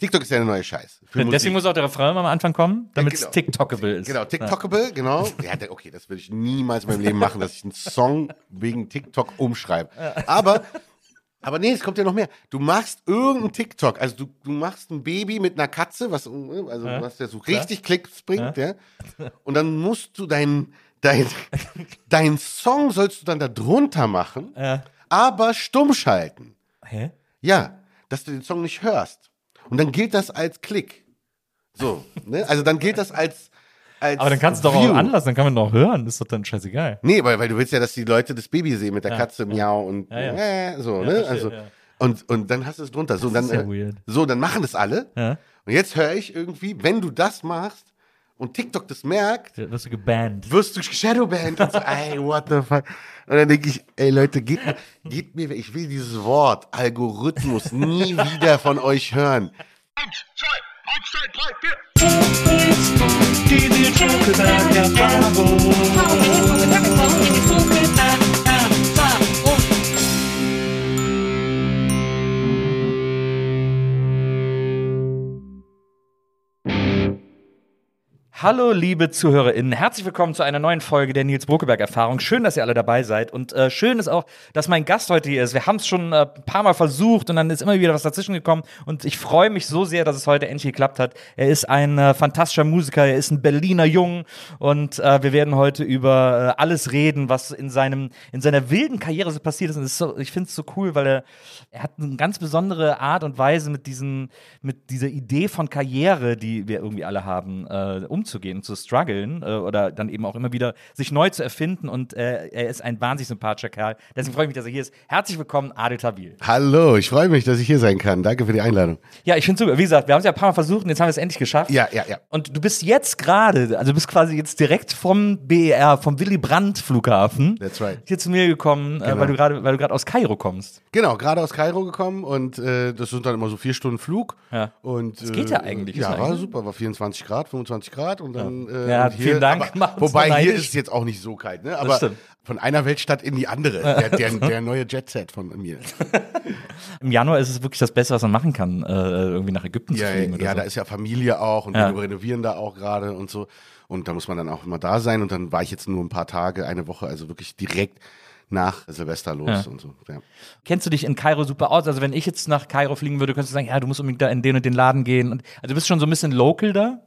TikTok ist ja der neue Scheiß. Für Deswegen Musik. muss auch der Refrain am Anfang kommen, damit es genau. TikTokable ist. Genau, TikTokable, genau. Ja, da- okay, das würde ich niemals in meinem Leben machen, dass ich einen Song wegen TikTok umschreibe. Aber, aber nee, es kommt ja noch mehr. Du machst irgendeinen TikTok, also du, du machst ein Baby mit einer Katze, was, also was der so richtig Klicks bringt, ja. Und dann musst du dein, dein, dein Song sollst du dann da drunter machen, Ja. aber stumm schalten. Hä? Ja, dass du den Song nicht hörst. Und dann gilt das als Klick. So, ne? Also dann gilt das als, als Aber dann kannst du doch View. auch anlassen, dann kann man doch hören. Das ist doch dann scheißegal. Nee, weil, weil du willst ja, dass die Leute das Baby sehen mit der Katze, miau und Ja, ja. Äh, so, Ja, ne? Also, ja. und, und dann hast du es drunter. So, dann, ist ja äh, weird. so, dann machen das alle. Ja. Und jetzt höre ich irgendwie, wenn du das machst und TikTok das merkt, Da wirst du gebannt. wirst du Shadowband und so, ey, what the fuck. Und dann denke ich, ey Leute, geht, mir- geht mir, ich will dieses Wort Algorithmus nie wieder von euch hören. Hallo, liebe ZuhörerInnen. Herzlich willkommen zu einer neuen Folge der Nils Bruckeberg-Erfahrung. Schön, dass ihr alle dabei seid. Und äh, schön ist auch, dass mein Gast heute hier ist. Wir haben es schon äh, ein paar Mal versucht und dann ist immer wieder was dazwischen gekommen. Und ich freue mich so sehr, dass es heute endlich geklappt hat. Er ist ein äh, fantastischer Musiker, er ist ein Berliner Jung. Und äh, wir werden heute über äh, alles reden, was in, seinem, in seiner wilden Karriere so passiert ist. Und ist so, ich finde es so cool, weil er, er hat eine ganz besondere Art und Weise mit, diesen, mit dieser Idee von Karriere, die wir irgendwie alle haben, äh, umzugehen, zu strugglen äh, oder dann eben auch immer wieder sich neu zu erfinden. Und äh, er ist ein wahnsinnig sympathischer Kerl. Deswegen freue ich mich, dass er hier ist. Herzlich willkommen, Adel Tawil. Hallo, ich freue mich, dass ich hier sein kann. Danke für die Einladung. Ja, ich finde super. Wie gesagt, wir haben es ja ein paar Mal versucht und jetzt haben wir es endlich geschafft. Ja, ja, ja. Und du bist jetzt gerade, also du bist quasi jetzt direkt vom BER, vom Willy Brandt Flughafen, That's right. hier zu mir gekommen, äh, Genau. weil du gerade, weil du gerade aus Kairo kommst. Genau, gerade aus Kairo gekommen und äh, das sind dann immer so vier Stunden Flug. Ja. Und, Das geht ja eigentlich, ist Ja, ja war eigentlich- super, war 24 Grad, 25 Grad und dann. Äh, Ja, und vielen Dank, Aber, wobei hier ist es jetzt auch nicht so kalt, ne? Aber von einer Weltstadt in die andere. Der, der, der neue Jetset von mir. Im Januar ist es wirklich das Beste, was man machen kann, äh, irgendwie nach Ägypten Ja, zu fliegen oder ja so. da ist ja Familie auch und Ja. wir renovieren da auch gerade und so. Und da muss man dann auch immer da sein. Und dann war ich jetzt nur ein paar Tage, eine Woche, also wirklich direkt nach Silvester los Ja. und so. Ja. Kennst du dich in Kairo super aus? Also wenn ich jetzt nach Kairo fliegen würde, könntest du sagen, ja, du musst unbedingt da in den und den Laden gehen. Und, also du bist schon so ein bisschen local da?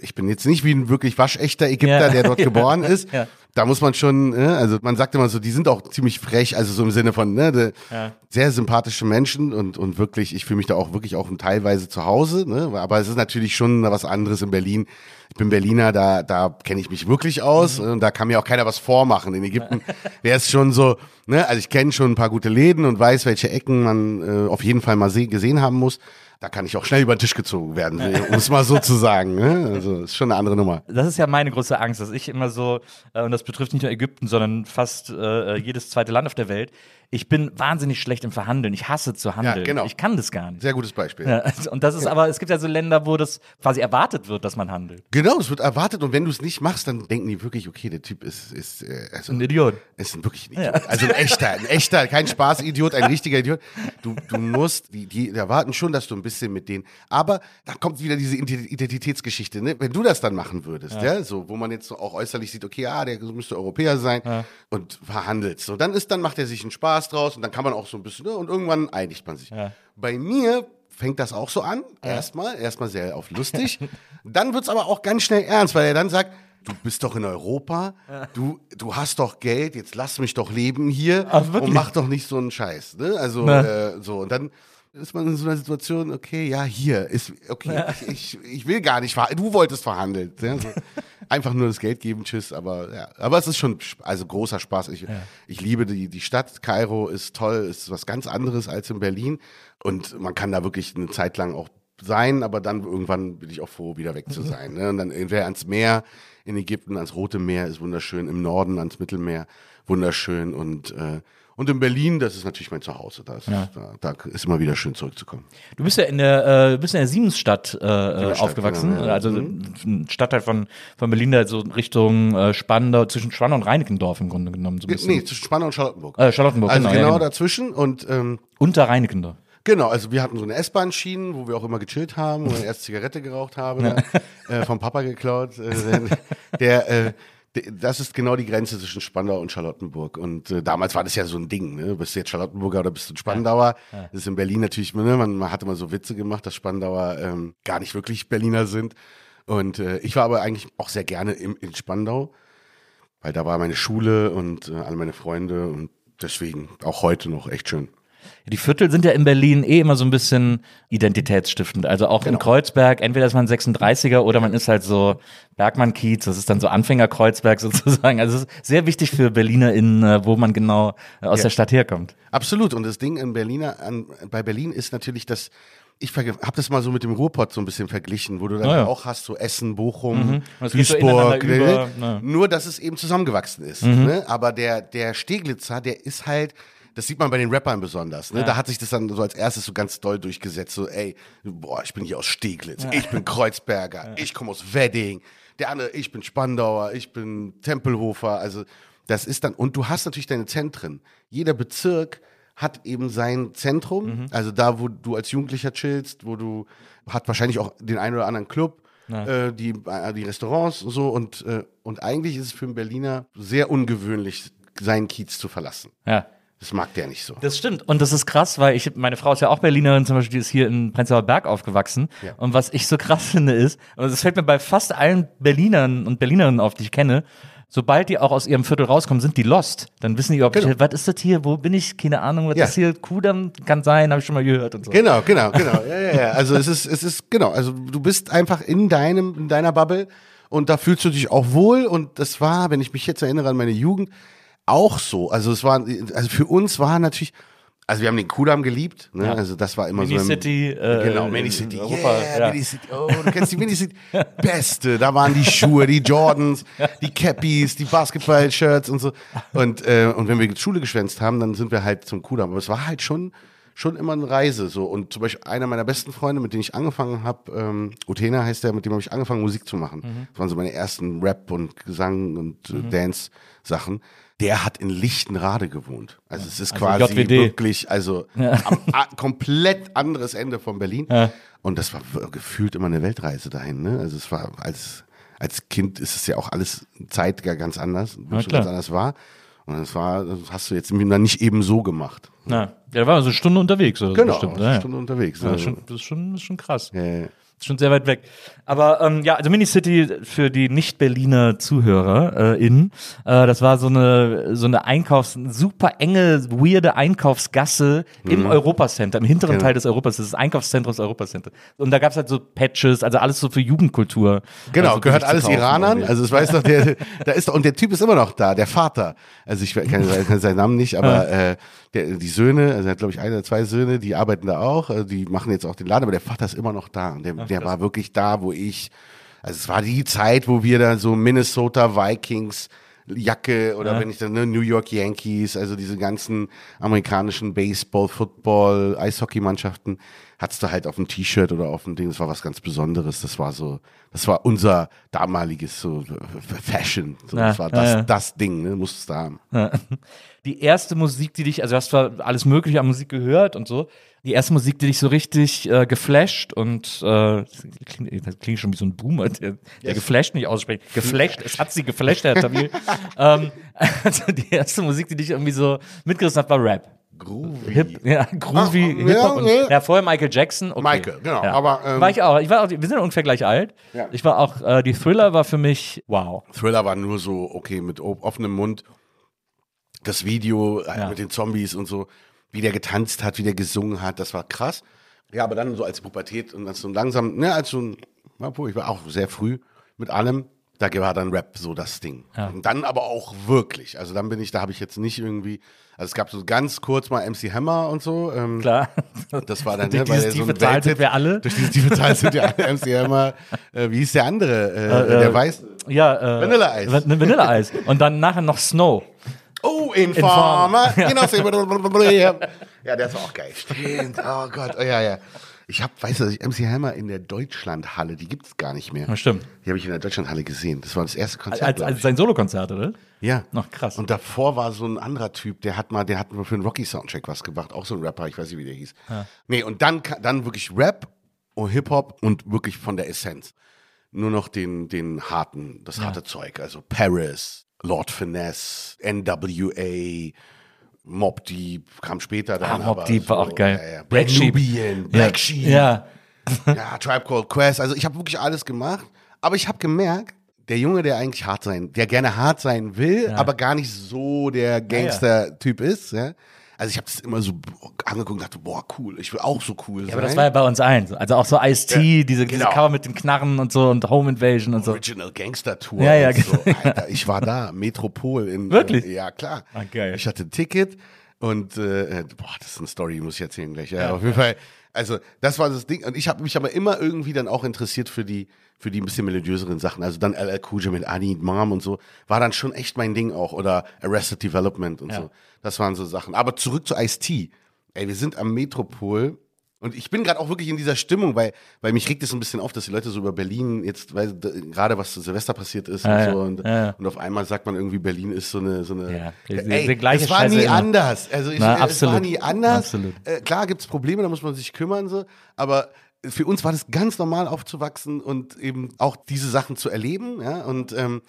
Ich bin jetzt nicht wie ein wirklich waschechter Ägypter, Ja. der dort geboren ist. Ja. Da muss man schon, ne, also man sagt immer so, die sind auch ziemlich frech, also so im Sinne von, ne, Ja. sehr sympathische Menschen und, und wirklich, ich fühle mich da auch wirklich auch teilweise zu Hause, ne, aber es ist natürlich schon was anderes in Berlin. Ich bin Berliner, da, da kenne ich mich wirklich aus Mhm. und da kann mir auch keiner was vormachen. In Ägypten wäre es schon so, ne, also ich kenne schon ein paar gute Läden und weiß, welche Ecken man äh, auf jeden Fall mal se gesehen haben muss. Da kann ich auch schnell über den Tisch gezogen werden, um es mal so zu sagen. Ne? Also ist schon eine andere Nummer. Das ist ja meine große Angst, dass ich immer so, äh, und das betrifft nicht nur Ägypten, sondern fast äh, jedes zweite Land auf der Welt, ich bin wahnsinnig schlecht im Verhandeln. Ich hasse zu handeln. genau. Ich kann das gar nicht. Sehr gutes Beispiel. Ja, also, und das ist aber, es gibt ja so Länder, wo das quasi erwartet wird, dass man handelt. Genau, es wird erwartet und wenn du es nicht machst, dann denken die wirklich, okay, der Typ ist, ist äh, also, Ein Idiot. ist ein wirklich ein Idiot. Also ein echter, ein echter, kein Spaß-Idiot, ein richtiger Idiot. Du, du musst, die, die erwarten schon, dass du ein bisschen mit denen, aber da kommt wieder diese Ident- Identitätsgeschichte, ne? Wenn du das dann machen würdest, ja, so, wo man jetzt so auch äußerlich sieht, okay, ah, der müsste Europäer sein und verhandelst. So, dann ist, dann macht er sich einen Spaß draus und dann kann man auch so ein bisschen, ne? Und irgendwann einigt man sich. Bei mir fängt das auch so an, erstmal, erstmal sehr auf lustig. dann wird's aber auch ganz schnell ernst, weil er dann sagt, du bist doch in Europa, du, du hast doch Geld, jetzt lass mich doch leben hier Ach, und mach doch nicht so einen Scheiß. Ne? Also äh, so und dann ist man in so einer Situation, okay, ja, hier ist, okay, ich, ich, ich will gar nicht verhandeln, du wolltest verhandeln. Ja, so. Einfach nur das Geld geben, tschüss, aber ja, aber es ist schon, also großer Spaß. Ich, ich liebe die, die Stadt, Kairo ist toll, ist was ganz anderes als in Berlin und man kann da wirklich eine Zeit lang auch sein, aber dann irgendwann bin ich auch froh, wieder weg zu sein. Ne? Und dann entweder ans Meer in Ägypten, ans Rote Meer ist wunderschön, im Norden ans Mittelmeer wunderschön und äh, und in Berlin, das ist natürlich mein Zuhause. Da ist, da, da ist immer wieder schön zurückzukommen. Du bist ja in der, äh, bist in der Siemensstadt äh, Siemensstadt, aufgewachsen, genau, ja. also ein Stadtteil von, von Berlin, der so Richtung äh, Spandau, zwischen Spandau und Reinickendorf im Grunde genommen. So ein bisschen. Nee, zwischen Spandau und Charlottenburg. Äh, Charlottenburg, also genau, genau, ja, genau. dazwischen und ähm, Unter Reinickendorf. Genau, also wir hatten so eine S-Bahn-Schienen, wo wir auch immer gechillt haben, wo ich erst Zigarette geraucht habe, ne? äh, vom Papa geklaut. Äh, der, äh, der, das ist genau die Grenze zwischen Spandau und Charlottenburg. Und äh, damals war das ja so ein Ding, ne? Bist du jetzt Charlottenburger oder bist du ein Spandauer? Das ist in Berlin natürlich, ne? man, man hat immer so Witze gemacht, dass Spandauer ähm, gar nicht wirklich Berliner sind. Und äh, ich war aber eigentlich auch sehr gerne im, in Spandau, weil da war meine Schule und äh, alle meine Freunde und deswegen auch heute noch echt schön. Die Viertel sind ja in Berlin eh immer so ein bisschen identitätsstiftend. Also auch Genau. in Kreuzberg, entweder ist man 36er oder man ist halt so Bergmann-Kiez, das ist dann so Anfänger-Kreuzberg sozusagen. Also es ist sehr wichtig für BerlinerInnen, äh, wo man genau äh, aus Ja. der Stadt herkommt. Absolut. Und das Ding in Berliner, an, bei Berlin ist natürlich, dass ich habe das mal so mit dem Ruhrpott so ein bisschen verglichen, wo du dann ja. auch hast, so Essen, Bochum, Das so Duisburg, ineinander ne? über, ne. nur dass es eben zusammengewachsen ist. Ne? Aber der, der Steglitzer, der ist halt, das sieht man bei den Rappern besonders. Ne? Da hat sich das dann so als erstes so ganz doll durchgesetzt. So, ey, boah, ich bin hier aus Steglitz, ich bin Kreuzberger, ich komme aus Wedding, der andere, ich bin Spandauer, ich bin Tempelhofer. Also das ist dann, und du hast natürlich deine Zentren. Jeder Bezirk hat eben sein Zentrum, also da, wo du als Jugendlicher chillst, wo du, hat wahrscheinlich auch den einen oder anderen Club, äh, die, äh, die Restaurants und so und, äh, und eigentlich ist es für einen Berliner sehr ungewöhnlich, seinen Kiez zu verlassen. Ja. Das mag der nicht so. Das stimmt. Und das ist krass, weil ich, meine Frau ist ja auch Berlinerin, zum Beispiel, die ist hier in Prenzlauer Berg aufgewachsen. Und was ich so krass finde ist, und das fällt mir bei fast allen Berlinern und Berlinerinnen auf, die ich kenne, sobald die auch aus ihrem Viertel rauskommen, sind die lost. Dann wissen die, ob Genau. ich, was ist das hier, wo bin ich, keine Ahnung, was Ja. ist hier, Kudamm kann sein, habe ich schon mal gehört und so. Genau, genau, genau. Ja, ja, ja. Also es ist, es ist, genau, also du bist einfach in deinem, in deiner Bubble und da fühlst du dich auch wohl und das war, wenn ich mich jetzt erinnere an meine Jugend, auch so. Also es war, also für uns war natürlich, also wir haben den Kudamm geliebt, ne? Ja. Also das war immer so. im- Mini-City, äh, genau, in Mini City. Europa, yeah, ja. Mini City. Oh, du kennst die Mini City. Beste. Da waren die Schuhe, die Jordans, die Cappies, die Basketball-Shirts und so. Und, äh, und wenn wir Schule geschwänzt haben, dann sind wir halt zum Kudamm. Aber es war halt schon, schon immer eine Reise. So. Und zum Beispiel einer meiner besten Freunde, mit denen ich angefangen habe, ähm, Utena heißt der, mit dem habe ich angefangen, Musik zu machen. Mhm. Das waren so meine ersten Rap- und Gesang- und äh, Dance-Sachen. Der hat in Lichtenrade gewohnt. Also es ist Also quasi JWD. wirklich, also am a, komplett anderes Ende von Berlin. Und das war gefühlt immer eine Weltreise dahin. Ne? Also es war als als Kind ist es ja auch alles Zeit gar ganz anders, Ja, schon klar. ganz anders war. Und das war, das hast du jetzt nicht eben so gemacht. Na, ja, da war man so eine Stunde unterwegs oder so Genau, bestimmt. eine Ja, ja. Stunde unterwegs. Ja, das, ist schon, das, ist schon, das ist schon krass. Ja, ja. Ist schon sehr weit weg. Aber ähm, ja, also Minicity für die Nicht-Berliner Zuhörer äh, in, äh, das war so eine so eine Einkaufs super enge weirde Einkaufsgasse im Europacenter, im hinteren Genau. Teil des Europas, des Einkaufszentrums Europacenter. Und da gab's halt so Patches, also alles so für Jugendkultur. Genau, also gehört alles kaufen Iranern. irgendwie. Also es weiß doch der, da ist doch, und der Typ ist immer noch da, der Vater. Also ich kann, kann seinen Namen nicht, aber äh, der, die Söhne, also er hat glaube ich ein oder zwei Söhne, die arbeiten da auch, äh, die machen jetzt auch den Laden, aber der Vater ist immer noch da. Und der, der war wirklich da, wo ich, also es war die Zeit, wo wir da so Minnesota Vikings Jacke oder wenn ich dann ne, New York Yankees, also diese ganzen amerikanischen Baseball, Football, Eishockeymannschaften, hattest du halt auf dem T-Shirt oder auf dem Ding. Das war was ganz Besonderes. Das war so, das war unser damaliges so Fashion. So, Ja, das war das, ja, ja. das Ding, ne? Musstest du haben. Die erste Musik, die dich, also du hast zwar alles Mögliche an Musik gehört und so, die erste Musik, die dich so richtig äh, geflasht und äh, das klingt, das klingt schon wie so ein Boomer, der, der geflasht nicht ausspricht. Geflasht, es hat sie geflasht, Herr Tamil. ähm, also die erste Musik, die dich irgendwie so mitgerissen hat, war Rap. Groovy. Hip, ja, groovy, Ah, Hip-Hop. ja, und, nee. ja, vorher Michael Jackson. Okay. Michael, genau, Ja. aber, ähm, war ich auch. Ich war auch, wir sind ungefähr gleich alt. Ja. Ich war auch, äh, die Thriller war für mich, wow. Thriller war nur so, okay, mit offenem Mund. Das Video äh, Ja. mit den Zombies und so, wie der getanzt hat, wie der gesungen hat, das war krass. Ja, aber dann so als Pubertät und als so langsam, ne, als so ich war auch sehr früh mit allem, da war dann Rap so das Ding. Und dann aber auch wirklich. Also dann bin ich, da habe ich jetzt nicht irgendwie, also es gab so ganz kurz mal MC Hammer und so. Ähm, Klar. Das war dann, Durch ne, weil dieses so tiefe Tal sind wir alle. Durch dieses tiefe Tal sind wir alle. MC Hammer. Äh, wie hieß der andere? Äh, der weiß. Ja, äh, Vanilleeis. Van- Vanilleeis. Und dann nachher noch Snow. Oh, Informer. Informer. Genau. ja, der ist auch geil. Stimmt. Oh Gott. Oh, ja, ja. Ich habe, weißt du, MC Hammer in der Deutschlandhalle, die gibt es gar nicht mehr. Ja, stimmt. Die habe ich in der Deutschlandhalle gesehen. Das war das erste Konzert. Als, als sein Solokonzert, oder? ja. Ach, krass. Und davor war so ein anderer Typ, der hat mal, der hat mal für einen Rocky-Soundtrack was gemacht. Auch so ein Rapper, ich weiß nicht, wie der hieß. Nee, und dann, dann wirklich Rap und Hip-Hop und wirklich von der Essenz. Nur noch den, den harten, das harte Zeug. Also Paris, Lord Finesse, NWA, Mob Deep kam später dann. Ah, Mob aber Deep war so, auch geil. Ja, ja. Black Sheep. Nubian, Black Sheep. Ja. Ja, Tribe Called Quest. Also ich habe wirklich alles gemacht. Aber ich habe gemerkt, der Junge, der eigentlich hart sein, der gerne hart sein will, aber gar nicht so der Gangster-Typ ist. Ja? Also ich habe das immer so angeguckt und dachte, boah, cool, ich will auch so cool sein. Ja, aber das war ja bei uns allen. so. Also auch so Ice-T, Ja, diese, diese genau. Cover mit den Knarren und so und Home Invasion und so. Original Gangster Tour. Ja, ja, und so. genau. Alter, ich war da, Metropol in. Wirklich? Äh, ja, klar. Ah, geil. Ich hatte ein Ticket und äh, boah, das ist eine Story, muss ich erzählen gleich. Ja, auf jeden Fall. Also das war das Ding und ich habe mich aber immer irgendwie dann auch interessiert für die für die ein bisschen melodiöseren Sachen. Also dann LL Cool J mit I Need Mom und so war dann schon echt mein Ding auch oder Arrested Development und Ja. so. Das waren so Sachen. Aber zurück zu Ice T. Ey, wir sind am Metropol und ich bin gerade auch wirklich in dieser Stimmung, weil, weil mich regt es ein bisschen auf, dass die Leute so über Berlin jetzt, weil gerade was zu Silvester passiert ist Ja, und so und, ja, und auf einmal sagt man irgendwie, Berlin ist so eine, so eine, Ja, ey, es war Scheiße nie immer. anders. Also ich, Na, es war nie anders. Äh, klar gibt's Probleme, da muss man sich kümmern so, aber für uns war das ganz normal aufzuwachsen und eben auch diese Sachen zu erleben, ja, und ähm,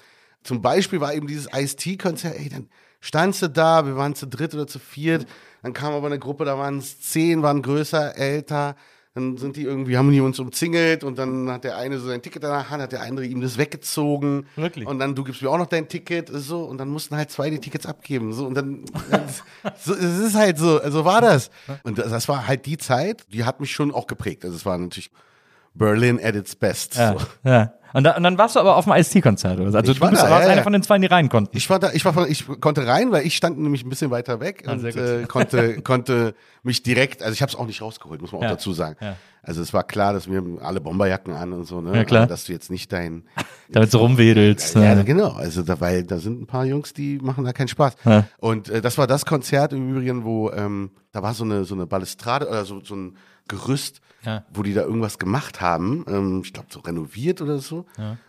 zum Beispiel war eben dieses Ice-T-Konzert, ey, dann standst du da, wir waren zu dritt oder zu viert, dann kam aber eine Gruppe, da waren es zehn, waren größer, älter, dann sind die irgendwie, haben die uns umzingelt und dann hat der eine so sein Ticket danach, hat der andere ihm das weggezogen. Wirklich? Und dann, du gibst mir auch noch dein Ticket, so, und dann mussten halt zwei die Tickets abgeben, so, und dann, so, es ist halt so, so war das. Und das, das war halt die Zeit, die hat mich schon auch geprägt. Also es war natürlich Berlin at its best. Ja, So. ja. Und, da, und dann warst du aber auf dem Ice-T-Konzert. oder so. Also Ich du war bist, da, warst ja, einer ja. von den zwei, die rein konnten. Ich war da, ich war von, ich konnte rein, weil ich stand nämlich ein bisschen weiter weg und sehr gut. äh, konnte, konnte mich direkt, also ich habe es auch nicht rausgeholt, muss man auch Ja, dazu sagen. ja. Also es war klar, dass wir alle Bomberjacken an und so, ne? Ja, klar. Aber dass du jetzt nicht dein Damit du rumwedelst. Ja, ne? genau. Also da, weil da sind ein paar Jungs, die machen da keinen Spaß. Und äh, das war das Konzert im Übrigen, wo ähm, da war so eine so eine Balustrade oder so, so ein Gerüst, Ja. wo die da irgendwas gemacht haben. Ähm, ich glaube so renoviert oder so.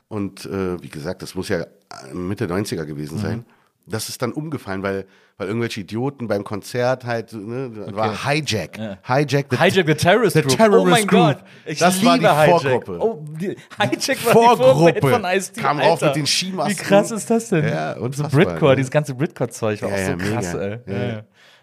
Und äh, wie gesagt, das muss ja Mitte 90er gewesen Mhm. sein. Das ist dann umgefallen, weil, weil irgendwelche Idioten beim Konzert halt, ne, da war Hijack. Hijack, the, Hijack the Terrorist The Group. Terrorist oh mein Group. Gott. Ich Das liebe war die Hijack. Vorgruppe. Oh, die, Hijack war die Vorgruppe. Vorgruppe von Ice-T. Kam Alter. mit den Skimasken. Wie krass ist das denn? Ja, so unfassbar, Britcore, ne? dieses ganze Britcore-Zeug war Ja, auch so ja, krass, ey.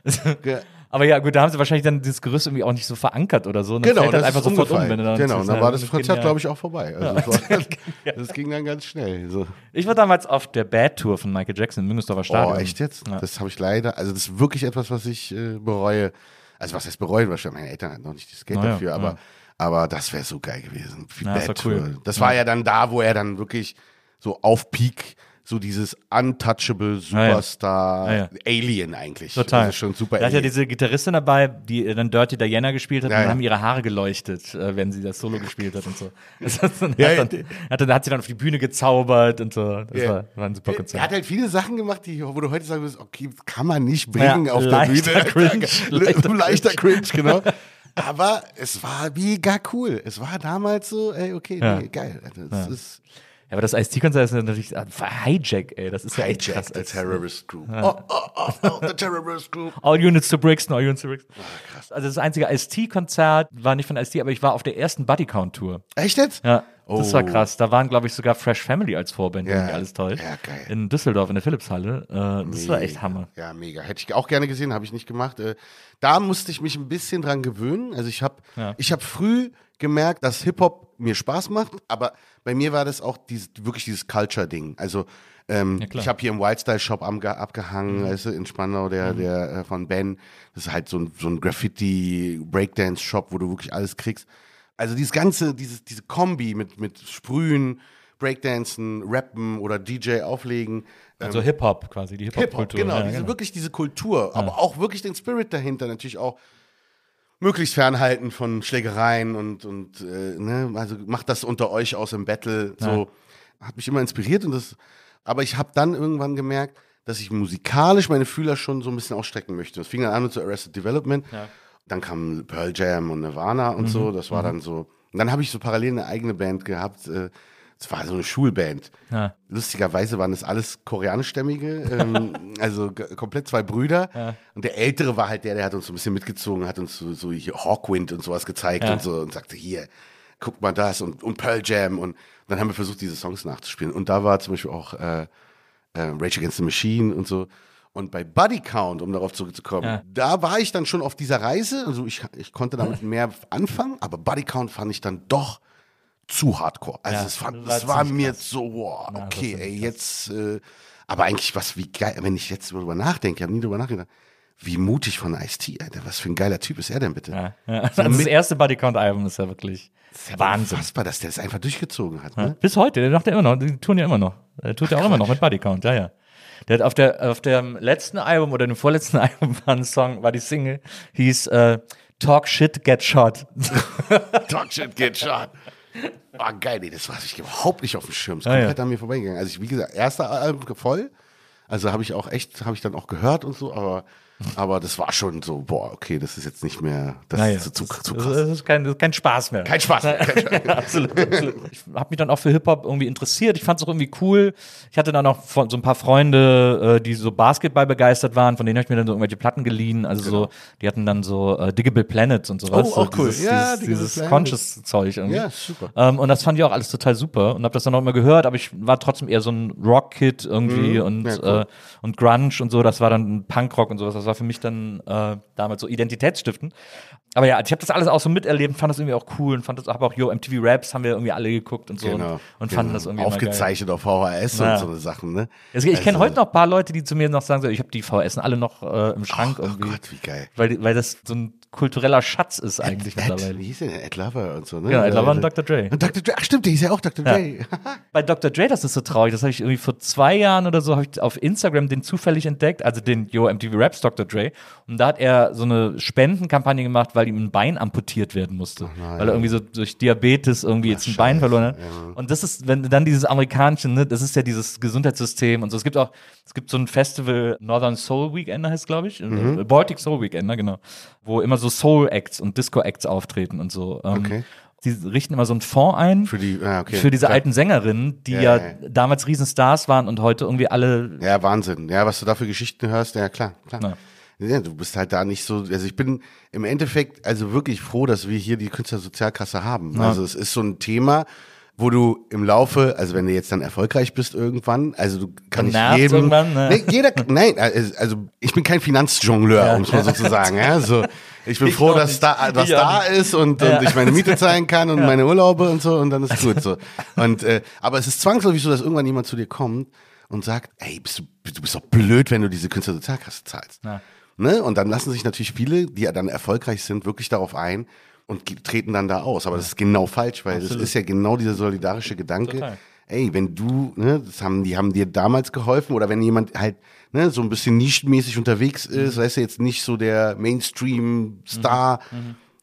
Ja, Ja, ja. ja. Ja. Aber ja, gut, da haben sie wahrscheinlich dann dieses Gerüst irgendwie auch nicht so verankert oder so. Und Genau, fällt das einfach sofort um, wenn du dann Genau, und dann war das Konzert, glaube ich, auch vorbei. Also das, war, das ging dann ganz schnell. So. Ich war damals auf der Bad Tour von Michael Jackson im Müngersdorfer Stadion. Oh, echt jetzt? Ja. Das habe ich leider, also das ist wirklich etwas, was ich äh, bereue. Also was heißt bereuen? Wahrscheinlich meine Eltern hatten noch nicht das Geld ja, dafür, aber, ja. aber das wäre so geil gewesen. Wie Ja, das Bad war cool. Tour. Das war ja dann da, wo er dann wirklich so auf Peak so dieses untouchable ja. Superstar Ah, ja. Alien eigentlich. Total. Das ist schon super Da hat ja diese Gitarristin dabei, die äh, dann Dirty Diana gespielt hat Ja, und ja. dann haben ihre Haare geleuchtet, äh, wenn sie das Solo gespielt hat und so. Das hat, dann, Ja, hat, ja. dann, hat, dann, hat sie dann auf die Bühne gezaubert und so. Das Ja. war, war ein super Er Konzert. hat halt viele Sachen gemacht, die, wo du heute sagen würdest, okay, kann man nicht bringen Ja, auf der Bühne. Cringe, leichter, leichter cringe, genau. Aber es war mega cool. Es war damals so, ey, okay, Ja. nee, geil. Das ist Ja, aber das Ice-T-Konzert ist natürlich Hijack, ey. Das ist ja echt Hijack, krass. the Terrorist Group. Oh, oh, oh, oh, the Terrorist Group. All Units to Brixton, All Units to Brixton. Ah, krass. Also das einzige Ice-T-Konzert war nicht von Ice-T, aber ich war auf der ersten Buddy Count Tour. Echt jetzt? Ja, das Oh. war krass. Da waren, glaube ich, sogar Fresh Family als Vorband, Ja. alles täuscht. Ja, geil. In Düsseldorf, in der Philipshalle. Äh, das war echt Hammer. Ja, mega. Hätte ich auch gerne gesehen, habe ich nicht gemacht. Äh, da musste ich mich ein bisschen dran gewöhnen. Also ich habe Ja. ich habe früh gemerkt, dass Hip-Hop mir Spaß macht, aber bei mir war das auch dieses, wirklich dieses Culture-Ding. Also ähm, Ja. Mhm. ich habe hier im Wildstyle-Shop abgehangen, weißt du, in Spandau, der, der äh, von Ben. Das ist halt so ein, so ein Graffiti-Breakdance-Shop, wo du wirklich alles kriegst. Also dieses ganze, dieses, diese Kombi mit, mit Sprühen, Breakdancen, Rappen oder DJ auflegen. Also Hip-Hop quasi, die Hip-Hop, Hip-Hop-Kultur. genau, Ja, diese, genau. wirklich diese Kultur, aber auch wirklich den Spirit dahinter, natürlich auch möglichst fernhalten von Schlägereien und, und äh, ne, also macht das unter euch aus im Battle, so hat mich immer inspiriert und das, aber ich habe dann irgendwann gemerkt, dass ich musikalisch meine Fühler schon so ein bisschen ausstrecken möchte. Das fing dann an mit so Arrested Development, dann kam Pearl Jam und Nirvana und so, das war dann so, und dann habe ich so parallel eine eigene Band gehabt, äh, es war so eine Schulband. Ja. Lustigerweise waren das alles koreanischstämmige, ähm, also komplett zwei Brüder. Und der Ältere war halt der, der hat uns so ein bisschen mitgezogen, hat uns so, so hier Hawkwind und sowas gezeigt Ja. und so und sagte, hier, guck mal das und, und Pearl Jam. Und dann haben wir versucht, diese Songs nachzuspielen. Und da war zum Beispiel auch äh, äh, Rage Against the Machine und so. Und bei Buddy Count, um darauf zurückzukommen, Ja. da war ich dann schon auf dieser Reise. Also ich, ich konnte damit mehr anfangen, aber Buddy Count fand ich dann doch zu hardcore. Also Ja, es fand, war das war mir krass. so, wow, Ja, okay, war ey, jetzt, äh, aber eigentlich was, wie geil, wenn ich jetzt darüber nachdenke, ich habe nie darüber nachgedacht, wie mutig von Ice-T, Alter, was für ein geiler Typ ist er denn bitte? Ja, ja. Also das erste Buddy Count Album ist ja wirklich Wahnsinn. Unfassbar, dass der das einfach durchgezogen hat, Ja. ne? Bis heute, der macht ja immer noch, die tun ja immer noch. Der tut ja auch immer noch mit Buddy Count, ja, ja. Der hat auf der auf dem letzten Album oder dem vorletzten Album war ein Song, war die Single, hieß äh, Talk Shit, Get Shot. Talk shit, get shot. Ah, geil, nee, das war ich überhaupt nicht auf dem Schirm. Ist Ah, ja. komplett an mir vorbeigegangen. Also, ich, wie gesagt, erster Album voll. Also habe ich auch echt, habe ich dann auch gehört und so, aber, aber das war schon so, boah, okay, das ist jetzt nicht mehr, das Naja, ist zu, zu, das, zu krass. das ist kein, das ist kein Spaß mehr. Kein Spaß. mehr, Kein Spaß. Absolut, absolut. Ich habe mich dann auch für Hip-Hop irgendwie interessiert. Ich fand es auch irgendwie cool. Ich hatte dann auch von, so ein paar Freunde, äh, die so Basketball begeistert waren, von denen habe ich mir dann so irgendwelche Platten geliehen. Also so, die hatten dann so äh, Diggable Planets und sowas. Genau. Oh, so auch cool. Dieses, Ja, dieses, dieses Planets. Conscious-Zeug irgendwie. Ja, super. Ähm, und das fand ich auch alles total super und habe das dann auch immer gehört, aber ich war trotzdem eher so ein Rock-Kid irgendwie und, Mhm. Ja, cool. äh, und Grunge und so. Das war dann Punkrock und sowas. Das war für mich dann äh, damals so identitätsstiftend. Aber ja, ich habe das alles auch so miterlebt, fand das irgendwie auch cool und fand das aber auch, yo, MTV Raps haben wir irgendwie alle geguckt und so Genau, und, und genau. fanden das irgendwie. Aufgezeichnet auf VHS Ja. und so eine Sachen, ne? Also, ich kenne Also- heute noch ein paar Leute, die zu mir noch sagen, so, ich habe die VHS alle noch äh, im Schrank Oh irgendwie. Gott, wie geil. Weil, weil das so ein kultureller Schatz ist eigentlich Ed, mittlerweile. wie hieß der denn? Ed Lover und so, ne? Genau, Ed Lover und Äh, Dr. Dre. Und Dr. Dre, ach stimmt, der hieß ja auch Dr. Dre. Bei Dr. Dre, das ist so traurig. Das habe ich irgendwie vor zwei Jahren oder so hab ich auf Instagram den zufällig entdeckt, also den Yo MTV Raps Dr. Dre. Und da hat er so eine Spendenkampagne gemacht, weil ihm ein Bein amputiert werden musste. weil er irgendwie so durch Diabetes irgendwie jetzt ein Bein verloren hat. Und das ist, wenn dann dieses amerikanische, ne, das ist ja dieses Gesundheitssystem und so. Es gibt auch, es gibt so ein Festival, Northern Soul Weekender heißt, glaube ich. Mhm. Baltic Soul Weekender, genau. Wo immer so Soul Acts und Disco Acts auftreten und so. Ähm, Okay. Die richten immer so einen Fonds ein Für die, ah, okay. für diese Klar. alten Sängerinnen, die Ja, ja, ja, damals Riesenstars waren und heute irgendwie alle. Ja, Wahnsinn. Ja, was du da für Geschichten hörst, ja klar, klar. Ja. Ja, du bist halt da nicht so, also ich bin im Endeffekt also wirklich froh, dass wir hier die Künstlersozialkasse haben. Also es ist so ein Thema, wo du im Laufe, also wenn du jetzt dann erfolgreich bist irgendwann, also du kann Dann ich nervt's jedem, irgendwann, ne? nee, jeder, nein, also also ich bin kein Finanzjongleur, um es mal so zu sagen, ja, so ich bin Ich froh, dass nicht. da was da nicht. ist und, Ja. und ich meine Miete zahlen kann und meine Urlaube und so und dann ist gut so. Und äh, aber es ist zwangsläufig so, dass irgendwann jemand zu dir kommt und sagt, ey, bist du, du bist doch blöd, wenn du diese Künstlersozialkasse zahlst. Ja. Ne? Und dann lassen sich natürlich viele, die ja dann erfolgreich sind, wirklich darauf ein und treten dann da aus. Aber das ist genau falsch, weil das Absolut. ist ja genau dieser solidarische Gedanke. Total. ey, wenn du, ne, das haben, die haben dir damals geholfen oder wenn jemand halt, ne, so ein bisschen nischenmäßig unterwegs ist, weißt du, jetzt nicht so der Mainstream-Star,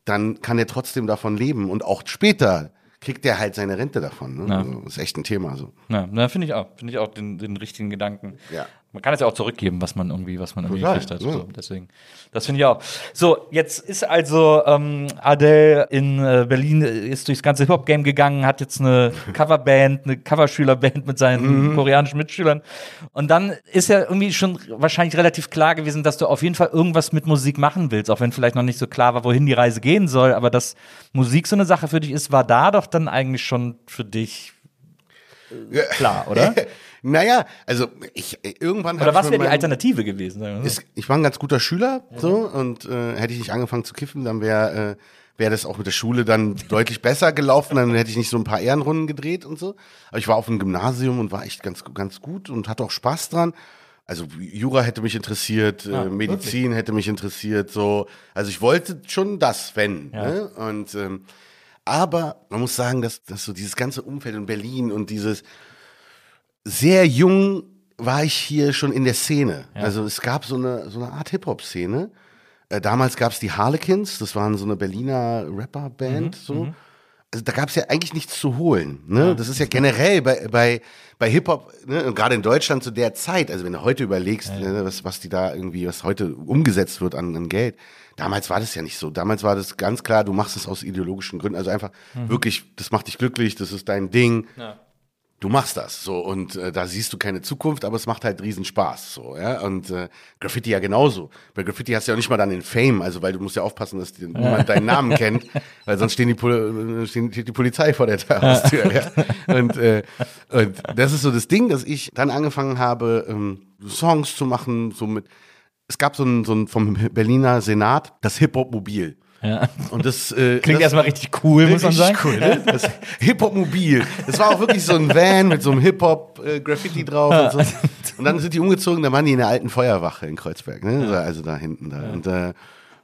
dann kann er trotzdem davon leben und auch später kriegt er halt seine Rente davon. Ne? Ja. Also, ist echt ein Thema so. Ja, na, finde ich auch. Finde ich auch den, den richtigen Gedanken. Ja. Man kann es ja auch zurückgeben, was man irgendwie, was man irgendwie gekriegt hat. ja. So, deswegen, das finde ich auch. So, jetzt ist also ähm, Adele in äh, Berlin, äh, ist durchs ganze Hip-Hop-Game gegangen, hat jetzt eine Coverband, eine Coverschülerband mit seinen Mhm. koreanischen Mitschülern. Und dann ist ja irgendwie schon wahrscheinlich relativ klar gewesen, dass du auf jeden Fall irgendwas mit Musik machen willst, auch wenn vielleicht noch nicht so klar war, wohin die Reise gehen soll. Aber dass Musik so eine Sache für dich ist, war da doch dann eigentlich schon für dich äh, klar, oder? Naja, also ich irgendwann Oder was wäre die Alternative gewesen? ist, ich war ein ganz guter Schüler so und äh, hätte ich nicht angefangen zu kiffen, dann wäre äh, wäre das auch mit der Schule dann deutlich besser gelaufen, dann hätte ich nicht so ein paar Ehrenrunden gedreht und so. Aber ich war auf dem Gymnasium und war echt ganz ganz gut und hatte auch Spaß dran. Also Jura hätte mich interessiert, äh, Medizin hätte mich interessiert, so. Also ich wollte schon das, wenn. Ja. Ne? Und ähm, aber man muss sagen, dass, dass so dieses ganze Umfeld in Berlin und dieses sehr jung war ich hier schon in der Szene. Also es gab so eine, so eine Art Hip-Hop-Szene. Äh, damals gab es die Harlequins, das waren so eine Berliner Rapper-Band. so. Also da gab es ja eigentlich nichts zu holen. Ne? Das ist ja generell bei, bei, bei Hip-Hop, ne? gerade in Deutschland zu der Zeit, also wenn du heute überlegst, ne, was, was die da irgendwie, was heute umgesetzt wird an, an Geld, damals war das ja nicht so. Damals war das ganz klar, du machst es aus ideologischen Gründen. Also einfach wirklich, das macht dich glücklich, das ist dein Ding du machst das so und äh, da siehst du keine Zukunft, aber es macht halt riesen Spaß so, ja und äh, Graffiti ja genauso. Bei Graffiti hast du ja auch nicht mal dann den Fame, also weil du musst ja aufpassen, dass die, niemand deinen Namen kennt, weil sonst stehen die, Pol äh, stehen, steht die Polizei vor der Tür, Haustür, ja. Und, äh, und das ist so das Ding, dass ich dann angefangen habe, ähm, Songs zu machen, so mit es gab so ein, so ein vom Berliner Senat das Hip-Hop-Mobil. Ja. Und das äh, Klingt das, erstmal richtig cool, muss man Richtig sagen. cool, ne? Das Hip-Hop-Mobil. Das war auch wirklich so ein Van mit so einem Hip-Hop-Graffiti drauf und so. Und dann sind die umgezogen, da waren die in der alten Feuerwache in Kreuzberg, ne? Also- Also da hinten da. Und, äh,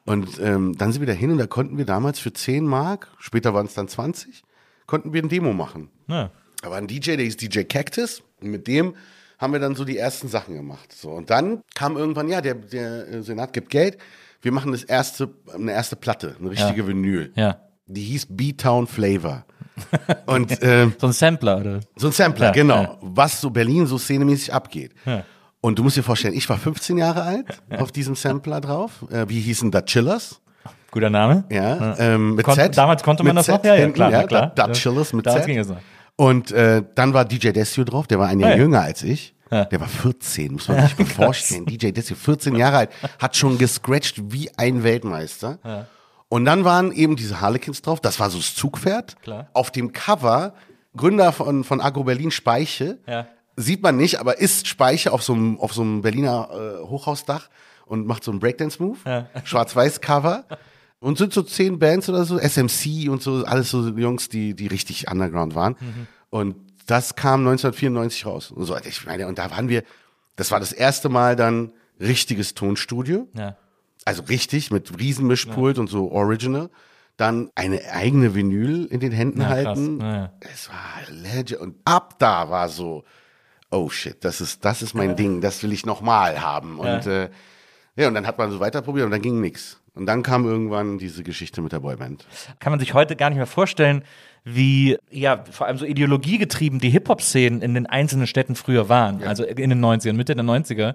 und ähm, dann sind wir da hin und da konnten wir damals für 10 Mark, später waren es dann 20, konnten wir ein Demo machen. Ja. Da war ein DJ, der hieß DJ Cactus. Und mit dem haben wir dann so die ersten Sachen gemacht. So. Und dann kam irgendwann, ja, der, der äh, Senat gibt Geld. Wir machen das erste, eine erste Platte, eine richtige Vinyl. ja. Die hieß B-Town Flavor. Und ähm, So ein Sampler, oder? so ein Sampler, Ja, genau. ja. Was so Berlin so szenemäßig abgeht. Ja. Und du musst dir vorstellen, ich war 15 Jahre alt auf diesem Sampler drauf. Äh, wie hießen da Chillers? Guter Name. Ja, ähm, mit Kon Z. damals konnte man das Z noch? Ja, ja, hinten, klar, klar. Da, da Chillers mit Damals Z. ging es noch. Und äh, dann war DJ Desio drauf, der war ein Jahr Ah, ja. jünger als ich. Ja. Der war 14, muss man sich mal vorstellen. DJ Desio, 14 Jahre alt, hat schon gescratcht wie ein Weltmeister. Und dann waren eben diese Harlequins drauf, das war so das Zugpferd. Klar. Auf dem Cover, Gründer von, von Agro Berlin Speiche, Ja. sieht man nicht, aber ist Speiche auf so einem, auf so einem Berliner äh, Hochhausdach und macht so einen Breakdance-Move. Schwarz-Weiß-Cover. Und sind so zehn Bands oder so, SMC und so, alles so Jungs, die, die richtig underground waren. Und das kam 1994 raus. Und so, ich meine, und da waren wir, das war das erste Mal dann richtiges Tonstudio. Ja. Also richtig, mit Riesenmischpult und so Original. Dann eine eigene Vinyl in den Händen Ja, halten. Ja, ja. Es war legend. Und ab da war so, oh shit, das ist, das ist mein Ding, das will ich nochmal haben. Und äh, ja, und dann hat man so weiter probiert und dann ging nix. Und dann kam irgendwann diese Geschichte mit der Boyband. Kann man sich heute gar nicht mehr vorstellen, wie, ja, vor allem so ideologiegetrieben die Hip-Hop-Szenen in den einzelnen Städten früher waren. Also in den 90ern, Mitte der 90er.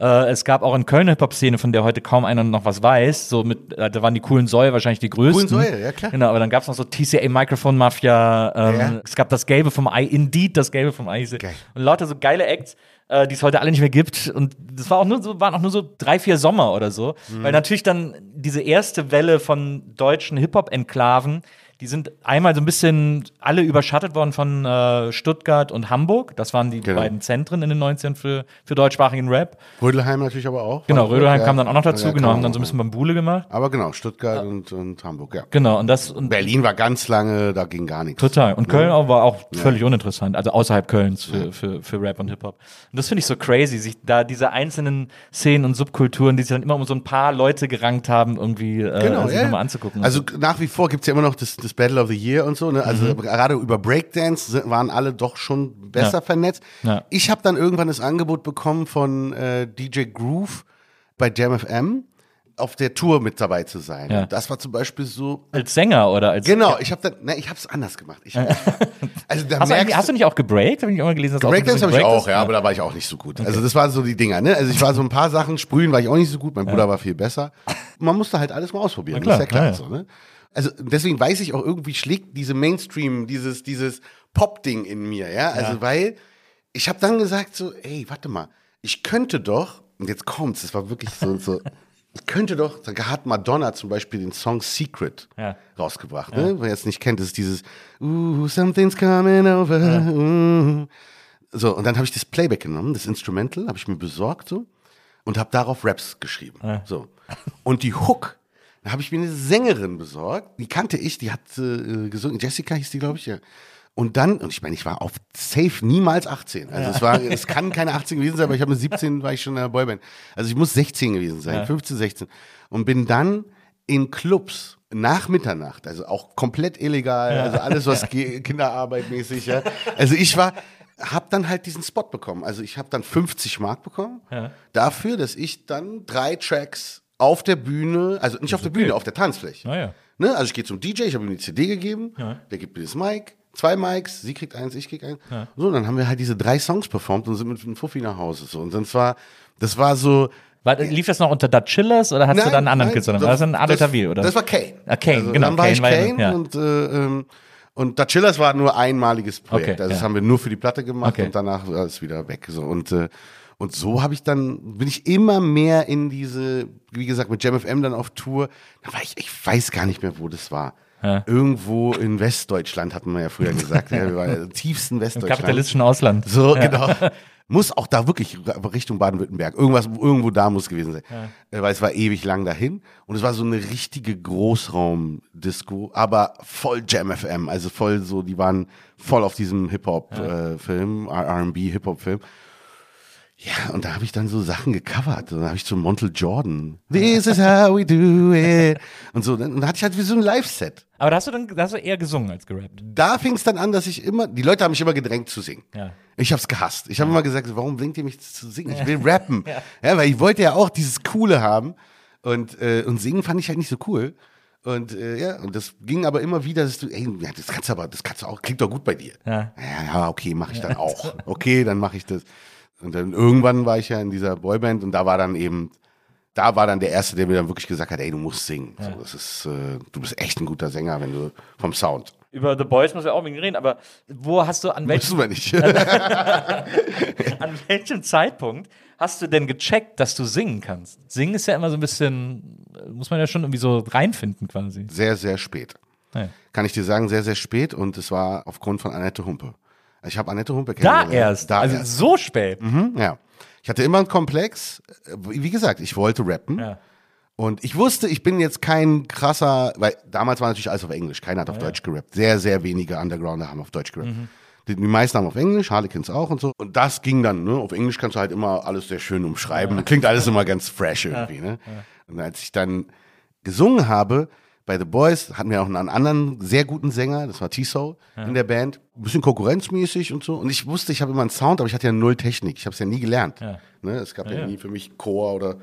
Äh, es gab auch in Köln eine Hip-Hop-Szene, von der heute kaum einer noch was weiß. So mit, äh, da waren die coolen Säue wahrscheinlich die größten. Coolen Säue, ja, klar. Genau, aber dann gab es noch so TCA Microphone Mafia, ähm, Ja. es gab das Gelbe vom Ei, Indeed, das Gelbe vom Ei. Geil. Und lauter so geile Acts, äh, die es heute alle nicht mehr gibt. Und das war auch nur so, waren auch nur so drei, vier Sommer oder so. Mhm. Weil natürlich dann diese erste Welle von deutschen Hip-Hop-Enklaven, die sind einmal so ein bisschen alle überschattet worden von äh, Stuttgart und Hamburg. Das waren die Genau. beiden Zentren in den 90ern für, für deutschsprachigen Rap. Rödelheim natürlich aber auch. Genau, War- Rödelheim ja. kam dann auch noch dazu, Ja, genau, haben dann so ein bisschen Bambule gemacht. Aber genau, Stuttgart und, und Hamburg, ja. Genau, und das und Berlin war ganz lange, da ging gar nichts. Total. Und Köln auch, war auch völlig uninteressant, also außerhalb Kölns für, für, für Rap und Hip-Hop. Und das finde ich so crazy, sich da diese einzelnen Szenen und Subkulturen, die sich dann immer um so ein paar Leute gerankt haben, irgendwie äh, sich nochmal anzugucken. Also nach wie vor gibt's ja immer noch das, das dieses Battle of the Year und so. Ne? Also gerade über Breakdance sind- waren alle doch schon besser Mhm. Ja. vernetzt. Ja. Ich habe dann irgendwann das Angebot bekommen von äh, DJ Groove bei Jam FM auf der Tour mit dabei zu sein. Ja. Das war zum Beispiel so. Als Sänger oder als. Genau, ich habe dann, ne, ich habe es anders gemacht. Ich, also da Hast du, merkst eigentlich, hast du nicht auch gebreakt? Habe ich auch mal gelesen, dass du Breakdance habe ich auch, ja, aber da war ich auch nicht so gut. Also das waren so die Dinger, ne? Also ich war so ein paar Sachen, sprühen war ich auch nicht so gut, mein Bruder war viel besser. Man musste halt alles mal ausprobieren, Na klar, das ist ja klar ja. so, ne? Also deswegen weiß ich auch irgendwie schlägt diese Mainstream, dieses dieses Pop-Ding in mir, ja? Also weil ich habe dann gesagt so, ey, warte mal, ich könnte doch und jetzt kommt's, das war wirklich so so ich könnte doch, da hat Madonna zum Beispiel den Song Secret Ja. rausgebracht, ne? Wer jetzt nicht kennt, das ist dieses Ooh, something's coming over. ooh. So, und dann habe ich das Playback genommen, das Instrumental, habe ich mir besorgt so und habe darauf Raps geschrieben. So. Und die Hook, da habe ich mir eine Sängerin besorgt, die kannte ich, die hat äh, gesungen, Jessica hieß die, glaube ich, ja. Und dann, und ich meine, ich war auf safe niemals 18. Also es war, es kann keine 18 gewesen sein, aber ich habe mit 17 war ich schon in der Boyband. Also ich muss 16 gewesen sein, 15, 16. Und bin dann in Clubs nach Mitternacht, also auch komplett illegal, also alles was Ge- Kinderarbeit mäßig, ja. Also ich war, hab dann halt diesen Spot bekommen. Also ich habe dann 50 Mark bekommen dafür, dass ich dann drei Tracks auf der Bühne, also nicht auf der Bühne, auf der Tanzfläche. Naja. Ne? Also ich gehe zum DJ, ich habe ihm die CD gegeben, der gibt mir das Mic, zwei Mics, sie kriegt eins, ich krieg eins. So, dann haben wir halt diese drei Songs performt und sind mit einem Fuffi nach Hause. So. Und dann war, das war so. War, lief das noch unter Da Chillers oder hast du dann einen anderen nein, Künstler? das- War das ein Adel das- Tawil, oder? Das war Kane. Ah, Kane, also, genau, Dann war Kane ich ja- Kane ja. und, äh, ähm, und Da Chillers war nur einmaliges Projekt. Okay, also das ja. haben wir nur für die Platte gemacht Okay. und danach war es wieder weg. So. Und, äh, und so habe ich dann, bin ich immer mehr in diese, wie gesagt, mit Jam FM dann auf Tour. Da war ich, ich weiß gar nicht mehr, wo das war. Irgendwo in Westdeutschland hatten wir ja früher gesagt. ja, wir waren im tiefsten Im Westdeutschland. kapitalistischen Ausland. So, genau. Muss auch da wirklich Richtung Baden-Württemberg. Irgendwas, irgendwo da muss gewesen sein. Äh, Weil es war ewig lang dahin. Und es war so eine richtige Großraum-Disco, aber voll Jam FM. Also voll so, die waren voll auf diesem Hip-Hop-Film, RB Hip-Hop-Film. Ja, und da habe ich dann so Sachen gecovert. Und da habe ich so Montel Jordan. This is how we do it. Und so. Und da hatte ich halt wie so ein Live-Set. Aber da hast du dann da hast du eher gesungen als gerappt. Da fing es dann an, dass ich immer, die Leute haben mich immer gedrängt zu singen. Ja. Ich habe es gehasst. Ich habe immer gesagt, warum bringt ihr mich zu singen? Ich will rappen. ja. weil ich wollte ja auch dieses Coole haben. Und, äh, und singen fand ich halt nicht so cool. Und äh, ja, und das ging aber immer wieder, dass du, ey, ja, das kannst du aber, das kannst du auch, klingt doch gut bei dir. Ja. ja, ja okay, mache ich dann auch. Okay, dann mache ich das. Und dann irgendwann war ich ja in dieser Boyband und da war dann eben, da war dann der Erste, der mir dann wirklich gesagt hat, ey, du musst singen. So, das ist, äh, du bist echt ein guter Sänger, wenn du vom Sound. Über The Boys müssen wir auch bisschen reden, aber wo hast du, an welchem, wir nicht. an welchem Zeitpunkt hast du denn gecheckt, dass du singen kannst? Singen ist ja immer so ein bisschen, muss man ja schon irgendwie so reinfinden quasi. sehr, sehr spät. Ja. Kann ich dir sagen, sehr, sehr spät und es war aufgrund von Annette Humpe. Ich habe Annette Humpe Da kennengelernt. erst, Da also erst. so spät. Mhm, ja. Ich hatte immer einen Komplex. Wie gesagt, ich wollte rappen. Ja. Und ich wusste, ich bin jetzt kein krasser, weil damals war natürlich alles auf Englisch. Keiner hat auf Deutsch gerappt. Sehr, sehr wenige Undergrounder haben auf Deutsch gerappt. Mhm. Die, die meisten haben auf Englisch, Harlequins auch und so. Und das ging dann, ne? Auf Englisch kannst du halt immer alles sehr schön umschreiben. Klingt alles immer ganz fresh irgendwie, ne? Und als ich dann gesungen habe, bei The Boys hatten wir auch einen anderen sehr guten Sänger, das war T-Soul in der Band. Ein bisschen konkurrenzmäßig und so. Und ich wusste, ich habe immer einen Sound, aber ich hatte ja null Technik. Ich habe es ja nie gelernt. Ja. Ne? Es gab ja, ja. nie für mich Chor oder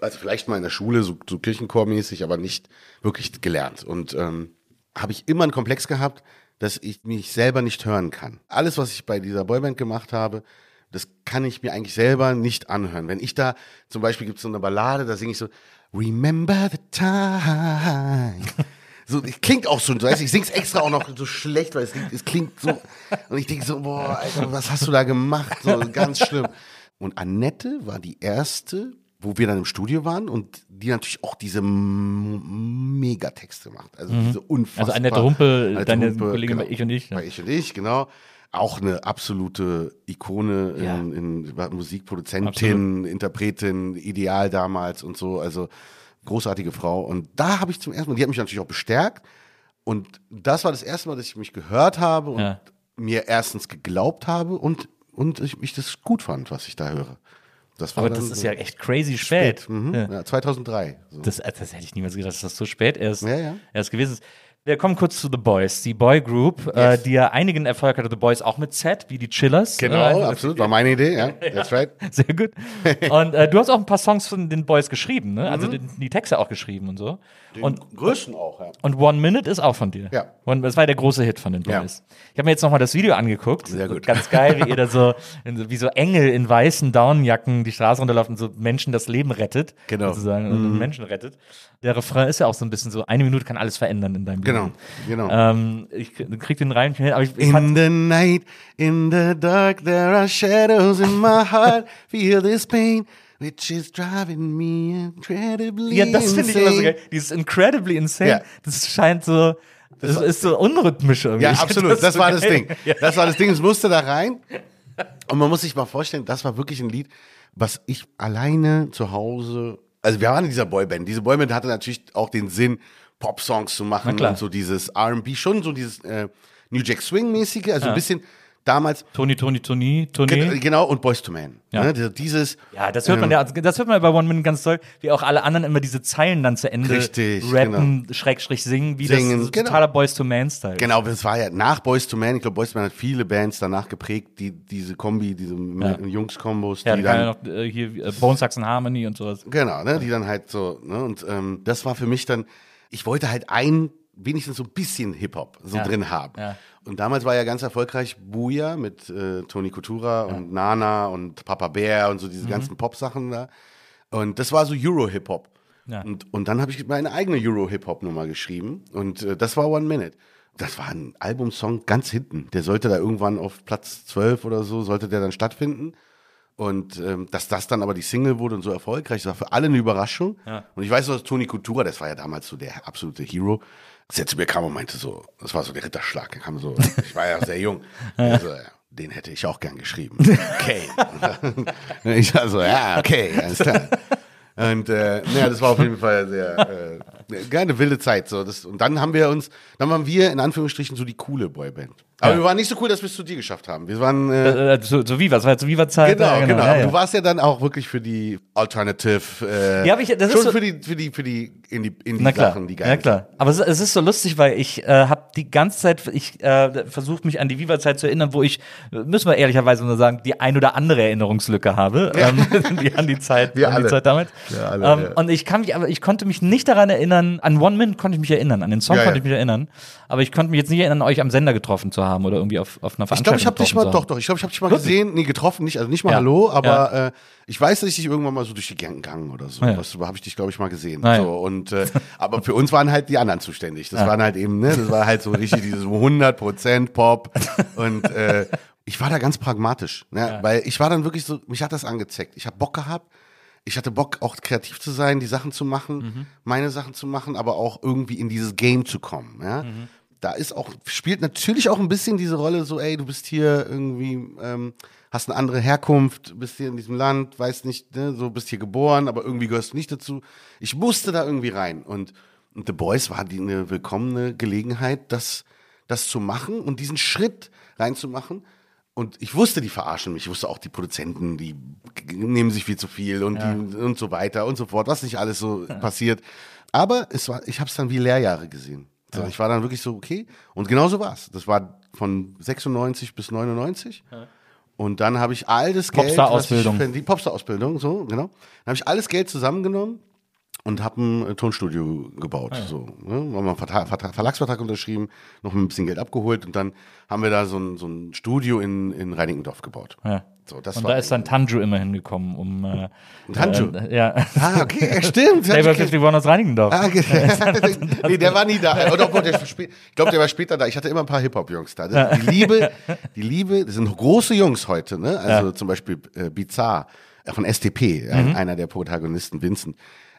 also vielleicht mal in der Schule, so, so Kirchenchormäßig, aber nicht wirklich gelernt. Und ähm, habe ich immer einen Komplex gehabt, dass ich mich selber nicht hören kann. Alles, was ich bei dieser Boyband gemacht habe, das kann ich mir eigentlich selber nicht anhören. Wenn ich da, zum Beispiel gibt es so eine Ballade, da singe ich so, Remember the time. So, klingt auch so, weißt, ich sing's extra auch noch so schlecht, weil es, klingt- es klingt so, und ich denke so, boah, Alter, was hast du da gemacht? So, ganz schlimm. Und Annette war die erste, wo wir dann im Studio waren und die natürlich auch diese Megatexte macht. Also diese unfassbar. Also Annette Rumpel, Annette deine Kollegin bei Ich und Ich, ja. Bei Ich und Ich, genau. Auch eine absolute Ikone Ja. in, in Musikproduzentin, Interpretin, Ideal damals und so. Also großartige Frau. Und da habe ich zum ersten Mal, die hat mich natürlich auch bestärkt. Und das war das erste Mal, dass ich mich gehört habe und Ja. mir erstens geglaubt habe und, und ich, ich das gut fand, was ich da höre. Das war Aber das ist so ja echt crazy spät. Mhm. Ja. Ja, 2003. So. Das, das hätte ich niemals gedacht, dass das so spät erst, Ja, ja. erst gewesen ist. Wir kommen kurz zu The Boys, die Boy Group, äh, Yes. die ja einigen Erfolg hatte. The Boys auch mit Z, wie die Chillers. Genau, Äh, absolut. War meine Idee, ja. That's right. Sehr gut. Und äh, du hast auch ein paar Songs von den Boys geschrieben, ne? Also die, die Texte auch geschrieben und so. Und, größten auch, ja. und One Minute ist auch von dir. Ja. Und das war der große Hit von den Ja. Boys. Ich habe mir jetzt nochmal das Video angeguckt. Sehr gut. Ganz geil, wie ihr da so, in, wie so Engel in weißen Downjacken die Straße runterlaufen und so Menschen das Leben rettet. Genau. Sozusagen, und Menschen rettet. Der Refrain ist ja auch so ein bisschen so, eine Minute kann alles verändern in deinem Leben. Genau. Ähm, ich krieg den rein, aber ich, ich In the night, in the dark, there are shadows in my heart. Feel this pain, which is driving me incredibly Ja, das finde ich immer so insane. geil. Dieses incredibly insane, Ja. das scheint so, das ist so unrhythmisch irgendwie. Ja, absolut. Das, so war das. Ding. Das war das Ding. Es musste da rein. Und man muss sich mal vorstellen, das war wirklich ein Lied, was ich alleine zu Hause. Also wir waren in dieser Boyband. Diese Boyband hatte natürlich auch den Sinn, Pop-Songs zu machen und so dieses R&B, schon so dieses äh, New Jack Swing-mäßige, also ein bisschen damals. Toni, Toni, Toni, Gen Toni. genau, und Boys to Man. Ja. Ne, dieses. Ja, das hört man ähm, ja, also das hört man ja bei One Minute ganz toll, wie auch alle anderen immer diese Zeilen dann zu Ende Richtig, rappen, Schrägstrich singen, wie Singen, das so genau. totaler Boys to Man Style. Genau, das war ja nach Boys to Man. Ich glaube, Boys to Man hat viele Bands danach geprägt, die diese Kombi, diese Jungs-Kombos, Ja, die dann ja noch äh, hier äh, Bone Saxon Harmony und sowas. Genau, ne, die dann halt so, ne, und ähm, das war für mich dann, ich wollte halt ein, wenigstens so ein bisschen Hip-Hop so Ja, drin haben. ja. Und damals war ja ganz erfolgreich Booyah mit äh, Tony Coutura und Nana und Papa Bear und so diese Mhm. ganzen Pop-Sachen da. Und das war so Euro-Hip-Hop. Ja. Und, und dann habe ich meine eigene Euro-Hip-Hop-Nummer geschrieben und äh, das war One Minute. Das war ein Albumsong ganz hinten. Der sollte da irgendwann auf Platz 12 oder so, sollte der dann stattfinden. Und ähm, dass das dann aber die Single wurde und so erfolgreich, das war für alle eine Überraschung. Und ich weiß noch, dass Toni Coutura, das war ja damals so der absolute Hero, als er zu mir kam und meinte so, das war so der Ritterschlag, er kam so, ich war ja sehr jung. Also, ja, den hätte ich auch gern geschrieben. Okay. Ich war so, ja, okay, alles klar. Und äh, naja, das war auf jeden Fall sehr äh, eine wilde Zeit. So. Das, und dann haben wir uns, dann waren wir in Anführungsstrichen so die coole Boyband. Aber Ja. wir waren nicht so cool, dass wir es zu dir geschafft haben. Wir waren äh, Äh, so, so Viva, das war jetzt so Viva-Zeit. Genau, ja, genau. Ja, Aber ja. du warst ja dann auch wirklich für die Alternative. Äh, Ja, aber ich- das ist schon so- für die, für die, für die, in die, in die Na klar, Sachen, die geil ja klar. Aber es, es ist so lustig, weil ich äh, habe die ganze Zeit, ich äh, versuche mich an die Viva-Zeit zu erinnern, wo ich, äh, müssen wir ehrlicherweise nur sagen, die ein oder andere Erinnerungslücke habe, ähm, die an die Zeit, Wir an alle. die Zeit damals. Wir alle, ähm, ja. Und ich kann mich, aber ich konnte mich nicht daran erinnern, an One Minute konnte ich mich erinnern, an den Song Ja, konnte ja. ich mich erinnern, aber ich konnte mich jetzt nicht erinnern, euch am Sender getroffen zu haben oder irgendwie auf, auf einer Ich Veranstaltung glaube, ich habe dich mal, doch, haben. doch, ich glaube, ich habe dich mal gesehen, nee, getroffen, nicht, also nicht mal Ja. Hallo, aber äh, ich weiß, dass ich dich irgendwann mal so durch die Gegend gegangen oder so. Ja. Was habe ich dich, glaube ich, mal gesehen. Ah, ja. so, und, äh, aber für uns waren halt die anderen zuständig. Das waren halt eben, ne, das war halt so richtig dieses 100% Pop und äh, ich war da ganz pragmatisch, ne, weil ich war dann wirklich so, mich hat das angezeckt. Ich habe Bock gehabt. Ich hatte Bock, auch kreativ zu sein, die Sachen zu machen, Mhm. meine Sachen zu machen, aber auch irgendwie in dieses Game zu kommen. Ja? Mhm. Da ist auch, spielt natürlich auch ein bisschen diese Rolle so, ey, du bist hier irgendwie, ähm, hast eine andere Herkunft, bist hier in diesem Land, weißt nicht, ne, so bist hier geboren, aber irgendwie gehörst du nicht dazu. Ich musste da irgendwie rein. Und, und The Boys war die eine willkommene Gelegenheit, das, das zu machen und diesen Schritt reinzumachen. Und ich wusste, die verarschen mich. Ich wusste auch, die Produzenten, die nehmen sich viel zu viel und, die, und so weiter und so fort, was nicht alles so passiert. Aber es war, ich habe es dann wie Lehrjahre gesehen. So, Ich war dann wirklich so, okay. Und genau so war es. Das war von 96 bis 99. Und dann habe ich all das Geld. Popstar-Ausbildung. Die Popstar-Ausbildung, so, genau. Dann habe ich alles Geld zusammengenommen und habe ein äh, Tonstudio gebaut. So, ne? Haben wir einen Vertrag, Vertrag, Verlagsvertrag unterschrieben, noch ein bisschen Geld abgeholt und dann haben wir da so ein, so ein Studio in, in Reinickendorf gebaut. Ja. So, das Und da ist dann Tanju immer hingekommen, um. Äh, Tanju? Äh, ja. Ah, okay, ja, stimmt. Flavor 51 aus Reinickendorf. Ah, okay. nee, der war nie da. Oder, obwohl, der ich glaube, der war später da. Ich hatte immer ein paar Hip-Hop-Jungs da. Die Liebe, die Liebe, das sind große Jungs heute, ne? Also zum Beispiel äh, Bizarre äh, von STP, Mhm. ein, einer der Protagonisten, Vincent.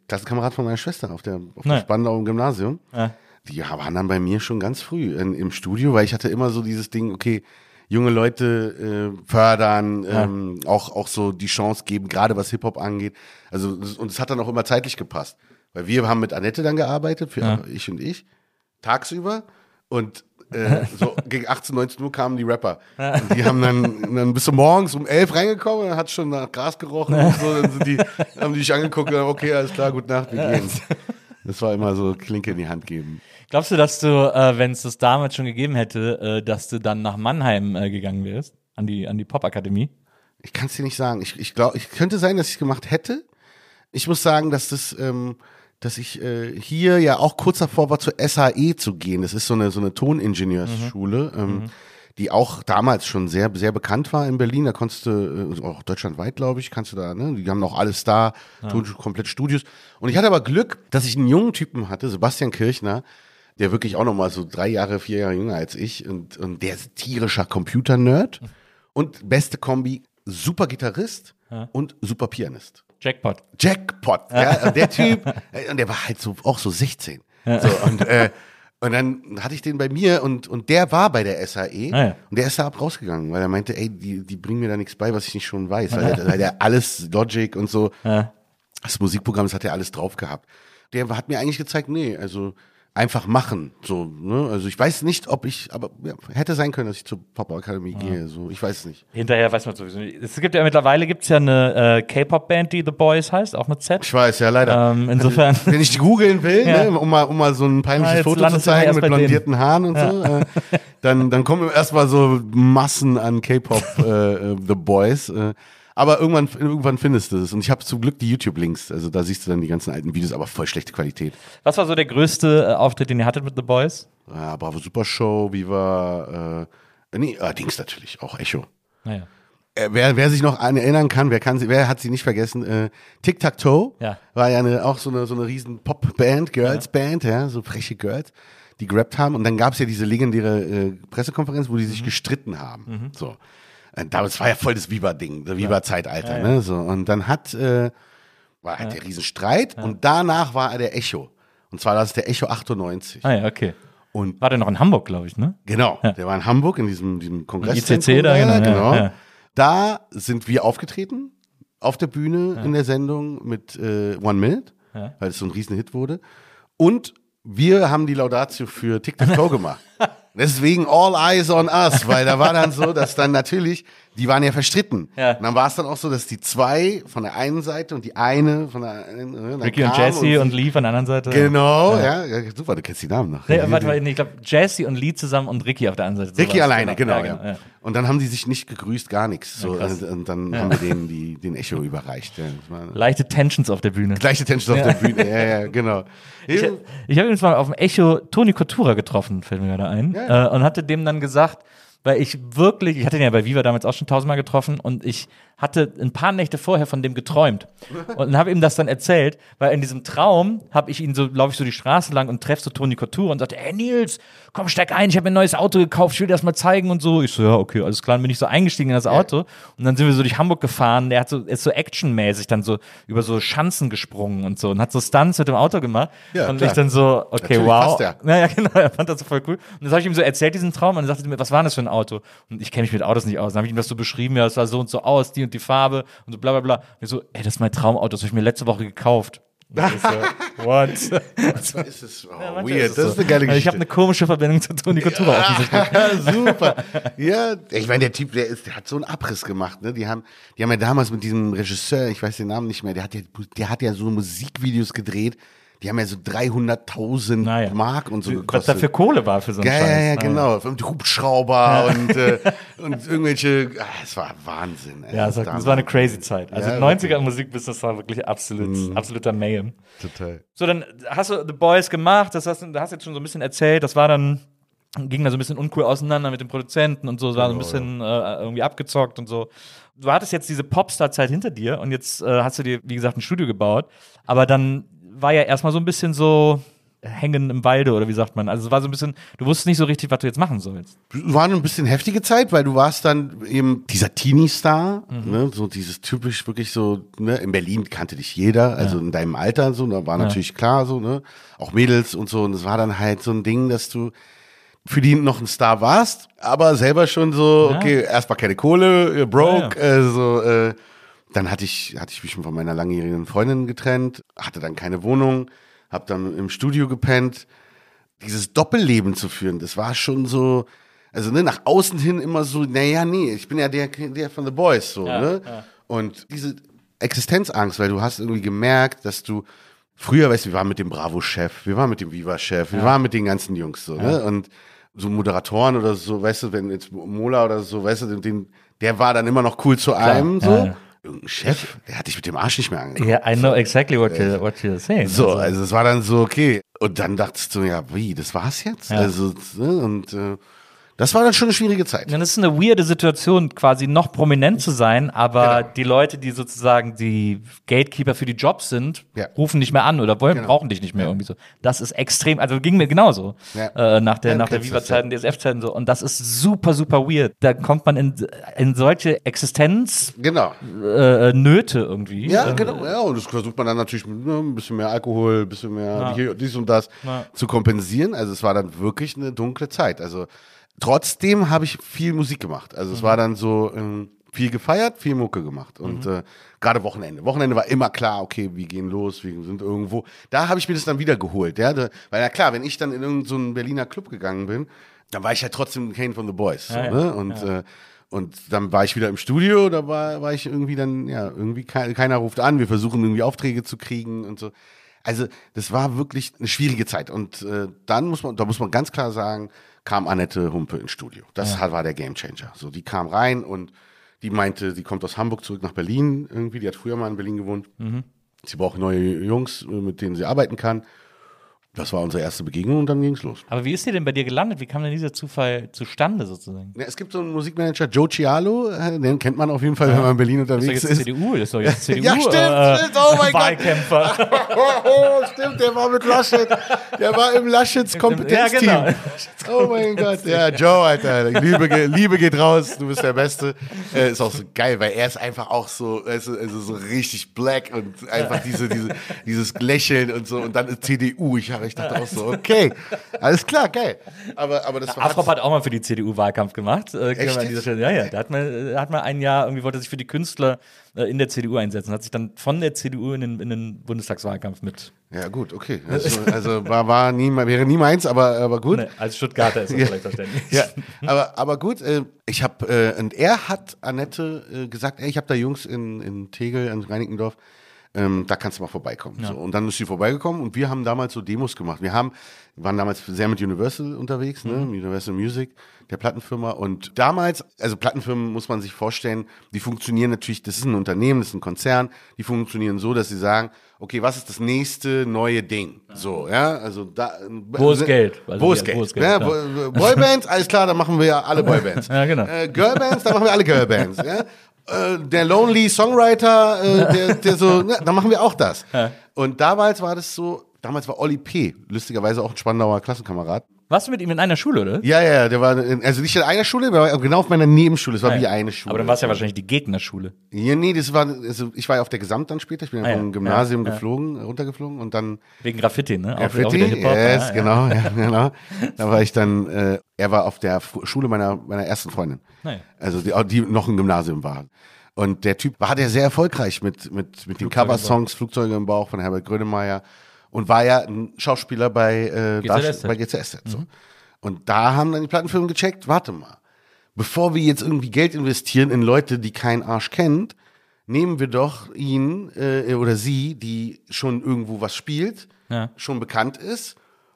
Klassenkamerad von meiner Schwester auf der, auf Ja. der Spandau im Gymnasium. Ja. Die waren dann bei mir schon ganz früh in, im Studio, weil ich hatte immer so dieses Ding, okay, junge Leute äh, fördern, ähm, auch, auch so die Chance geben, gerade was Hip-Hop angeht. Also, und es hat dann auch immer zeitlich gepasst. Weil wir haben mit Annette dann gearbeitet, für ich und ich, tagsüber. Und äh, so gegen 18, 19 Uhr kamen die Rapper. Und die haben dann, dann bist du morgens um 11 reingekommen, dann hat schon nach Gras gerochen und so. Dann sind die, haben die dich angeguckt und gesagt, okay, alles klar, gute Nacht, wir gehen. Das war immer so Klinke in die Hand geben. Glaubst du, dass du, äh, wenn es das damals schon gegeben hätte, äh, dass du dann nach Mannheim äh, gegangen wärst? An die, an die Popakademie? Ich kann es dir nicht sagen. Ich, ich glaube, ich könnte sein, dass ich es gemacht hätte. Ich muss sagen, dass das, ähm, dass ich äh, hier ja auch kurz davor war, zur SAE zu gehen. Das ist so eine so eine Toningenieursschule, ähm, die auch damals schon sehr sehr bekannt war in Berlin. Da konntest du äh, auch deutschlandweit, glaube ich, kannst du da. Ne, die haben auch alles da, Ton, komplett Studios. Und ich hatte aber Glück, dass ich einen jungen Typen hatte, Sebastian Kirchner. Der wirklich auch noch mal so drei Jahre, vier Jahre jünger als ich und, und der ist tierischer Computer-Nerd und beste Kombi, super Gitarrist und super Pianist. Jackpot. Jackpot. Ja, und der Typ, und der war halt so auch so 16. So, und, äh, und dann hatte ich den bei mir und, und der war bei der SAE Ah, ja. und der ist da ab rausgegangen, weil er meinte, ey, die, die bringen mir da nichts bei, was ich nicht schon weiß. Weil, der, weil der alles Logic und so, Ja. das Musikprogramm, das hat er alles drauf gehabt. Der hat mir eigentlich gezeigt, nee, also einfach machen. So, ne? Also ich weiß nicht, ob ich, aber ja, hätte sein können, dass ich zur Pop Akademie gehe. So, ich weiß nicht. Hinterher weiß man sowieso nicht. Es gibt ja mittlerweile gibt's ja eine äh, K-Pop-Band, die The Boys heißt, auch mit Z. Ich weiß, ja, leider. Ähm, insofern. Wenn ich die googeln will, Ja. ne, um, mal, um mal so ein peinliches Foto zu zeigen mit bei denen. blondierten Haaren und so, äh, dann, dann kommen erstmal so Massen an K-Pop äh, äh, The Boys. Äh, aber irgendwann, irgendwann findest du es. Und ich habe zum Glück die YouTube-Links. Also da siehst du dann die ganzen alten Videos, aber voll schlechte Qualität. Was war so der größte äh, Auftritt, den ihr hattet mit The Boys? Ja, Bravo Super Show, Viva, äh, nee, äh, Dings natürlich, auch Echo. Naja. Äh, wer, wer sich noch an erinnern kann, wer kann sie, wer hat sie nicht vergessen? Äh, Tic Tac Toe Ja. war ja eine, auch so eine so eine riesen Pop-Band, Girls-Band, ja, so freche Girls, die gerappt haben. Und dann gab's ja diese legendäre äh, Pressekonferenz, wo die Mhm. sich gestritten haben. So, äh, das war ja voll das Viva-Ding, das Viva-Zeitalter, ne? So und dann hat äh, war halt der Riesenstreit und danach war er der Echo. Und zwar das ist der Echo 98. Ah ja, okay. Und War der noch in Hamburg, glaube ich, ne? Genau, der war in Hamburg in diesem, diesem Kongress. ICC da, genau, ja, ja. Da sind wir aufgetreten auf der Bühne in der Sendung mit äh, One Minute, Ja. weil es so ein Riesenhit wurde. Und wir haben die Laudatio für Tac Toe gemacht. Deswegen all eyes on us, weil da war dann so, dass dann natürlich, die waren ja verstritten. Ja. Und dann war es dann auch so, dass die zwei von der einen Seite und die eine von der anderen. äh, dann Ricky und Jesse und, Lee von der anderen Seite. Genau, ja. ja, super, du kennst die Namen noch. Nee, warte mal, nee, ich glaube Jesse und Lee zusammen und Ricky auf der anderen Seite. Ricky Sowas. alleine, genau, ja, ja. Und dann haben die sich nicht gegrüßt, gar nichts. So, und, und dann haben wir denen die, den Echo überreicht. Leichte Tensions auf der Bühne. gleiche Tension auf der Bühne. Ja, ja, genau. Ich, ich habe übrigens mal auf dem Echo Toni Coutura getroffen, fällt mir gerade ein, Äh, und hatte dem dann gesagt, weil ich wirklich, ich hatte ihn ja bei Viva damals auch schon tausendmal getroffen und ich hatte ein paar Nächte vorher von dem geträumt und habe ihm das dann erzählt, weil in diesem Traum habe ich ihn so, laufe ich so die Straße lang und treffe so Toni Coutura und sagte, hey Nils, komm, steig ein, ich habe mir ein neues Auto gekauft, ich will dir das mal zeigen und so. Ich so, ja, okay, alles klar, dann bin ich so eingestiegen in das Auto und dann sind wir so durch Hamburg gefahren, der hat so, ist so actionmäßig dann so über so Schanzen gesprungen und so und hat so Stunts mit dem Auto gemacht Ja, und klar. ich dann so, okay, Natürlich wow. passt. Naja, genau, er fand das so voll cool. Und das habe ich ihm so erzählt, diesen Traum, und er sagte mir, was war das für ein Auto? Und ich kenne mich mit Autos nicht aus. Dann habe ich ihm das so beschrieben, ja, es sah so und so aus, die und die Farbe und so bla bla bla. Und ich so, ey, das ist mein Traumauto, das habe ich mir letzte Woche gekauft. Und ich so, what? Manchmal ist es oh, Manchmal weird. es das so. ist eine geile Also Ich Geschichte. habe eine komische Verbindung zu Toni offensichtlich. ja, super. Ja, ich meine, der Typ, der, ist, der hat so einen Abriss gemacht. Ne? Die, haben, die haben ja damals mit diesem Regisseur, ich weiß den Namen nicht mehr, der hat ja, der hat ja so Musikvideos gedreht. Die haben ja so 300.000 Naja. Mark und so Was gekostet. da für Kohle war für so einen Ja, Scheiß. ja, ja, Naja. genau. Und Hubschrauber und, äh, und irgendwelche. Ah, es war Wahnsinn. Ey. Ja, es war, das war eine crazy Zeit. Also Ja, 90er im Musikbusiness war wirklich absolut, absoluter Mayhem. Total. So, dann hast du The Boys gemacht, das hast du hast jetzt schon so ein bisschen erzählt, das war dann, ging da so ein bisschen uncool auseinander mit dem Produzenten und so, es war so ein bisschen äh, irgendwie abgezockt und so. Du hattest jetzt diese Popstar-Zeit hinter dir und jetzt äh, hast du dir, wie gesagt, ein Studio gebaut, aber dann war ja erstmal so ein bisschen so hängen im Walde oder wie sagt man. Also es war so ein bisschen, du wusstest nicht so richtig, was du jetzt machen sollst. War eine ein bisschen heftige Zeit, weil du warst dann eben dieser Teenie-Star, ne, so dieses typisch wirklich so, ne, in Berlin kannte dich jeder, also in deinem Alter so, da war natürlich klar so, ne, auch Mädels und so. Und es war dann halt so ein Ding, dass du für die noch ein Star warst, aber selber schon so, Ja. okay, erstmal keine Kohle, äh, broke, Ja, Äh, so, äh, dann hatte ich, hatte ich mich schon von meiner langjährigen Freundin getrennt, hatte dann keine Wohnung, hab dann im Studio gepennt. Dieses Doppelleben zu führen, das war schon so, also ne, nach außen hin immer so, naja, nee, ich bin ja der, der von The Boys, so, Ja, ne? ja. Und diese Existenzangst, weil du hast irgendwie gemerkt, dass du früher, weißt du, wir waren mit dem Bravo-Chef, wir waren mit dem Viva-Chef, wir waren mit den ganzen Jungs so, ne? Und so Moderatoren oder so, weißt du, wenn jetzt Mola oder so, weißt du, den, der war dann immer noch cool zu einem, so. Irgendein Chef, der hat dich mit dem Arsch nicht mehr angeguckt. Yeah, I know exactly what you're, what you're saying. So, also es war dann so, okay. Und dann dachtest du, ja, wie, das war's jetzt? Ja. Also, ne, und äh, das war dann schon eine schwierige Zeit. Dann ist es eine weirde Situation, quasi noch prominent zu sein, aber Genau. die Leute, die sozusagen die Gatekeeper für die Jobs sind, Ja. rufen nicht mehr an oder wollen, Genau. brauchen dich nicht mehr irgendwie so. Das ist extrem, also ging mir genauso Ja. äh, nach der, Ja, nach der Viva-Zeit und DSF-Zeiten so. Und das ist super, super weird. Da kommt man in, in solche Existenznöte Genau. äh, Nöte irgendwie. Ja, Äh, genau. Ja, und das versucht man dann natürlich mit ne, ein bisschen mehr Alkohol, ein bisschen mehr dies und das zu kompensieren. Also es war dann wirklich eine dunkle Zeit. Also trotzdem habe ich viel Musik gemacht. Also es war dann so ähm, viel gefeiert, viel Mucke gemacht. Und äh, gerade Wochenende. Wochenende war immer klar, okay, wir gehen los, wir sind irgendwo. Da habe ich mir das dann wieder geholt. Ja? Da, weil ja klar, wenn ich dann in irgendeinen so einen Berliner Club gegangen bin, dann war ich ja trotzdem Kane von the Boys. So, Ja, ja. Ne? Und äh, und dann war ich wieder im Studio, da war, war ich irgendwie dann, ja, irgendwie ke keiner ruft an, wir versuchen irgendwie Aufträge zu kriegen und so. Also das war wirklich eine schwierige Zeit. Und äh, dann muss man, da muss man ganz klar sagen, kam Annette Humpe ins Studio. Das hat, war der Gamechanger. So, die kam rein und die meinte, sie kommt aus Hamburg zurück nach Berlin irgendwie. Die hat früher mal in Berlin gewohnt. Sie braucht neue Jungs, äh, mit denen sie arbeiten kann. Das war unsere erste Begegnung und dann ging's los. Aber wie ist die denn bei dir gelandet? Wie kam denn dieser Zufall zustande sozusagen? Ja, es gibt so einen Musikmanager, Joe Cialo, äh, den kennt man auf jeden Fall, wenn man in Berlin Das ist doch unterwegs jetzt ist. CDU, das ist doch jetzt CDU. Ja, stimmt, äh, stimmt, oh mein Gott. Wahlkämpfer. Oh, stimmt, der war mit Laschet. Der war im Laschets Kompetenzteam. Ja, genau. Oh mein Gott, ja, Joe, Alter. Liebe, Liebe geht raus, du bist der Beste. Äh, ist auch so geil, weil er ist einfach auch so, also, also so richtig black und einfach diese, diese, dieses Lächeln und so. Und dann ist CDU. Ich, ich dachte auch so, okay, alles klar, geil. Aber, aber das war. Afrop hat auch mal für die CDU Wahlkampf gemacht. Äh, Echt man an dieser jetzt? Stelle, ja, ja. Da hat man, hat man ein Jahr irgendwie wollte sich für die Künstler äh, in der CDU einsetzen, hat sich dann von der CDU in den, in den Bundestagswahlkampf mit. Ja, gut, okay. Also, also war, war nie, wäre nie meins, aber, aber gut. Ne, als Stuttgarter ist das vielleicht verständlich. Ja, aber, aber gut, äh, ich habe, äh, und er hat Annette äh, gesagt, ey, ich habe da Jungs in, in Tegel, in Reinickendorf, ähm, da kannst du mal vorbeikommen. So, und dann ist sie vorbeigekommen und wir haben damals so Demos gemacht. Wir haben, waren damals sehr mit Universal unterwegs, ne? Universal Music, der Plattenfirma. Und damals, also Plattenfirmen muss man sich vorstellen, die funktionieren natürlich, das ist ein Unternehmen, das ist ein Konzern, die funktionieren so, dass sie sagen, okay, was ist das nächste neue Ding? So, ja, also da. Wo ist Geld? Also wo ja, ist Geld? wo ist Geld, Ja. Bo- Boybands, alles klar, dann machen wir ja alle Boybands. Ja, genau. Äh, Girlbands, dann machen wir alle Girlbands. ja? äh, der Lonely Songwriter, äh, der, der so, ne, dann machen wir auch das. Und damals war das so, damals war Olli P., lustigerweise auch ein Spandauer Klassenkamerad. Warst du mit ihm in einer Schule, oder? Ja, ja, der war, in, also nicht in einer Schule, war genau auf meiner Nebenschule, es war wie eine Schule. Aber dann war es ja wahrscheinlich die Gegnerschule. Ja, nee, das war, also ich war ja auf der Gesamt dann später, ich bin ja Ah, ja. vom Gymnasium Ja, ja. geflogen, runtergeflogen und dann Wegen Graffiti, ne? Auch- auch Graffiti, Hip-Hop, yes, ja, ja. genau, ja, genau. Da war ich dann, äh, er war auf der Fu- Schule meiner, meiner ersten Freundin. Naja. Also die, die noch im Gymnasium war. Und der Typ war der sehr erfolgreich mit, mit, mit den Cover-Songs, Flugzeuge im Bauch von Herbert Grönemeyer und war ja ein Schauspieler bei, äh, GZSZ. Bei GZSZ. So. Und da haben dann die Plattenfirmen gecheckt, warte mal, bevor wir jetzt irgendwie Geld investieren in Leute, die kein Arsch kennt, nehmen wir doch ihn äh, oder sie, die schon irgendwo was spielt, Ja. schon bekannt ist,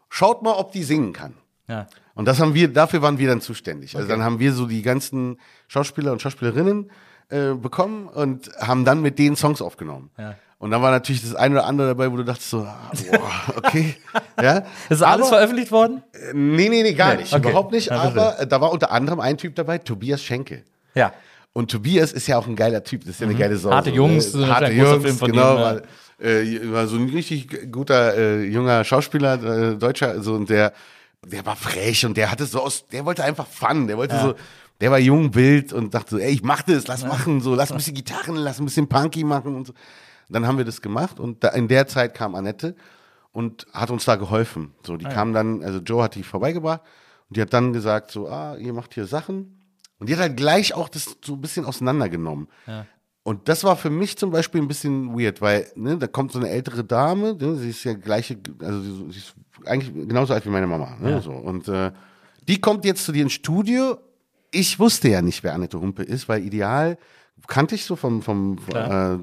schaut mal, ob die singen kann. Ja. Und das haben wir, dafür waren wir dann zuständig. Also dann haben wir so die ganzen Schauspieler und Schauspielerinnen äh, bekommen und haben dann mit denen Songs aufgenommen. Ja. Und dann war natürlich das eine oder andere dabei, wo du dachtest so, ah, boah, okay. ja. Ist alles Aber- veröffentlicht worden? äh, Nee, nee, nee, gar Nee, nicht. okay. Überhaupt nicht. Ja, aber äh, da war unter anderem ein Typ dabei, Tobias Schenke. Ja. Und Tobias ist ja auch ein geiler Typ, das ist ja eine geile Sau. Mhm. Harte so, Jungs, ne? das ist harte Jungs, genau, ja. war, äh, war so ein richtig guter äh, junger Schauspieler, äh, Deutscher, so und der, der war frech und der hatte so aus, der wollte einfach Fun, der wollte so, der war jung, wild und dachte so, ey, ich mach das, lass machen, so, lass ein bisschen Gitarren, lass ein bisschen Punky machen und so. Dann haben wir das gemacht und da, in der Zeit kam Annette und hat uns da geholfen. So, Ah, die kam dann, also Joe hat die vorbeigebracht und die hat dann gesagt so, ah, ihr macht hier Sachen. Und die hat halt gleich auch das so ein bisschen auseinandergenommen. Und das war für mich zum Beispiel ein bisschen weird, weil ne, da kommt so eine ältere Dame, ne, sie ist ja gleiche, also sie, ist eigentlich genauso alt wie meine Mama. Ne, so. Und äh, die kommt jetzt zu dir ins Studio. Ich wusste ja nicht, wer Annette Humpe ist, weil ideal kannte ich so vom, vom äh,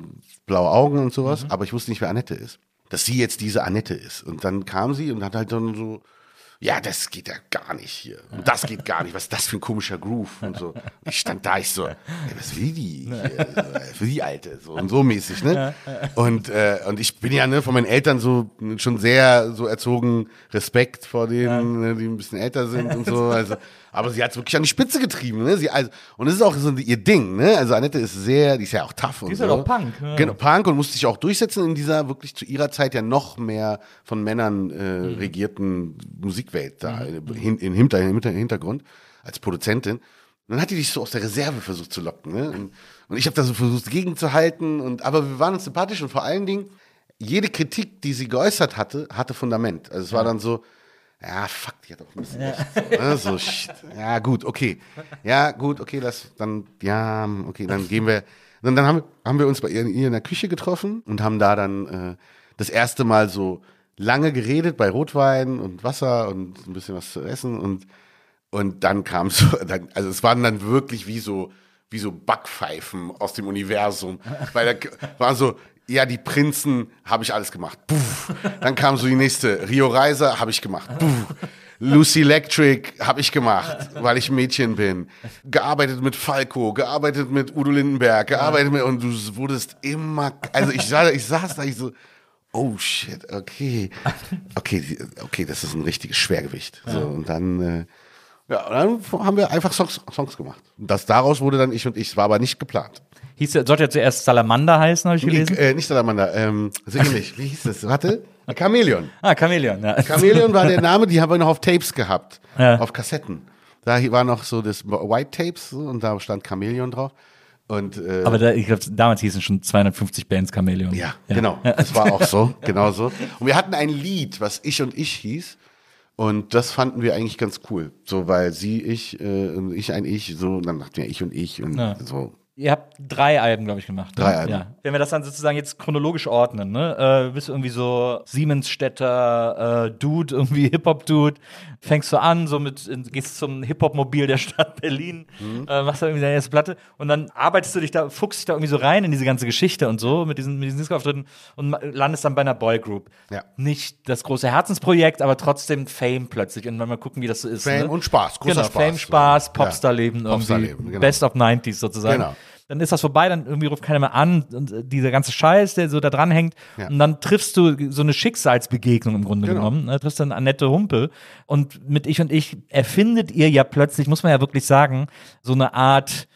blaue Augen und sowas, aber ich wusste nicht, wer Annette ist. dass sie jetzt diese Annette ist. Und dann kam sie und hat halt dann so, ja, das geht ja gar nicht hier. Und das geht gar nicht. Was ist das für ein komischer Groove und so. Ich stand da, ich so, ey, was will die hier? Will die Alte? So und so mäßig, ne? Und, äh, und ich bin ja, ne, von meinen Eltern so schon sehr so erzogen, Respekt vor denen, ne, die ein bisschen älter sind und so. Also, aber sie hat es wirklich an die Spitze getrieben, ne? Sie, also, und das ist auch so ihr Ding, ne? Also Annette ist sehr, die ist ja auch tough und ist so. halt auch Punk, ja. Genau, Punk und musste sich auch durchsetzen in dieser wirklich zu ihrer Zeit ja noch mehr von Männern äh, Mhm. regierten Musikwelt da in, in, hinter, im Hinter- Hintergrund als Produzentin. Und dann hat die dich so aus der Reserve versucht zu locken. Ne? Und, und ich habe da so versucht gegenzuhalten. Und, aber wir waren uns sympathisch und vor allen Dingen, jede Kritik, die sie geäußert hatte, hatte Fundament. Also es war dann so, ja, fuck, die hat auch ein bisschen recht. So, ne? so, shit. Ja, gut, okay. Ja, gut, okay, lass dann, ja, okay, dann gehen wir. Und dann haben, haben wir uns bei ihr, in der Küche getroffen und haben da dann äh, das erste Mal so lange geredet bei Rotwein und Wasser und ein bisschen was zu essen und und dann kam so, also es waren dann wirklich wie so, wie so Backpfeifen aus dem Universum. Weil da war so, ja, die Prinzen habe ich alles gemacht. Puff. Dann kam so die nächste, Rio Reiser habe ich gemacht. Puff. Lucy Electric habe ich gemacht, weil ich Mädchen bin. Gearbeitet mit Falco, gearbeitet mit Udo Lindenberg, gearbeitet mit, und du wurdest immer, also ich, sah- ich saß da, ich so, oh shit, okay. Okay, okay, das ist ein richtiges Schwergewicht. So, und dann, äh, ja, und dann haben wir einfach Songs, Songs gemacht. Und das daraus wurde dann ich und ich. Es war aber nicht geplant. Hieß, sollte ja zuerst Salamander heißen, habe ich gelesen. Äh, nicht Salamander, ähm, so ähnlich. Wie hieß das? Warte. Chamäleon. Ah, Chamäleon, ja. Chamäleon war der Name, die haben wir noch auf Tapes gehabt. Ja. Auf Kassetten. Da war noch so das White Tapes und da stand Chamäleon drauf. Und, äh, Aber da, ich glaube, damals hießen schon 250 Bands Chamäleon. Ja, genau. Das war auch so, genau so. Und wir hatten ein Lied, was Ich und Ich hieß. Und das fanden wir eigentlich ganz cool. So, weil sie, ich, äh, ich, ein Ich, so, und dann dachten wir Ich und Ich und Ja. so. Ihr habt drei Alben, glaube ich, gemacht. ne? Drei Alben. Ja. Wenn wir das dann sozusagen jetzt chronologisch ordnen, ne? Äh, bist du irgendwie so Siemensstädter, äh, Dude, irgendwie Hip-Hop-Dude, fängst du an, so mit, gehst zum Hip-Hop-Mobil der Stadt Berlin, Mhm. äh, machst da irgendwie deine erste Platte und dann arbeitest du dich da, fuchst dich da irgendwie so rein in diese ganze Geschichte und so, mit diesen, mit diesen Disco-Auftritten und landest dann bei einer Boygroup. Ja. Nicht das große Herzensprojekt, aber trotzdem Fame plötzlich und mal gucken, wie das so ist. Fame ne? und Spaß, großer genau, Spaß. Fame, Spaß, Ja. Popstar-Leben irgendwie. Popstar-Leben, genau. Best of 90s sozusagen. Genau. Dann ist das vorbei, dann irgendwie ruft keiner mehr an und äh, dieser ganze Scheiß, der so da dran hängt. Ja. Und dann triffst du so eine Schicksalsbegegnung im Grunde Genau. genommen. Ne? Triffst dann Annette Humpe und mit Ich und Ich erfindet ihr ja plötzlich, muss man ja wirklich sagen, so eine Art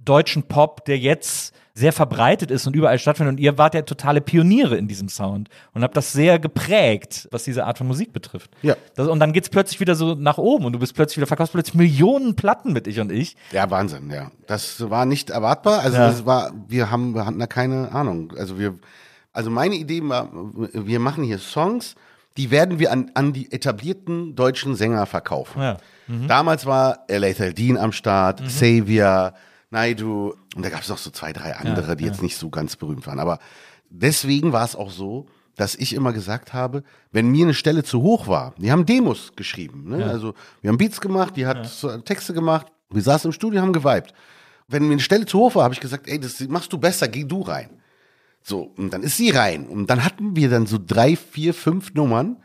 deutschen Pop, der jetzt sehr verbreitet ist und überall stattfindet. Und ihr wart ja totale Pioniere in diesem Sound und habt das sehr geprägt, was diese Art von Musik betrifft. Ja. Das, und dann geht's plötzlich wieder so nach oben und du bist plötzlich wieder, verkaufst plötzlich Millionen Platten mit Ich und Ich. Ja, Wahnsinn, ja. Das war nicht erwartbar. Also Ja. das war, wir haben, wir hatten da keine Ahnung. Also wir, also meine Idee war, wir machen hier Songs, die werden wir an, an die etablierten deutschen Sänger verkaufen. Ja. Mhm. Damals war Lathal Dean am Start, Xavier, Naidu und da gab es noch so zwei, drei andere, die jetzt nicht so ganz berühmt waren. Aber deswegen war es auch so, dass ich immer gesagt habe, wenn mir eine Stelle zu hoch war, die haben Demos geschrieben, ne? also wir haben Beats gemacht, die hat Texte gemacht, wir saßen im Studio, haben geweibt. Wenn mir eine Stelle zu hoch war, habe ich gesagt, ey, das machst du besser, geh du rein. So, und dann ist sie rein. Und dann hatten wir dann so drei, vier, fünf Nummern,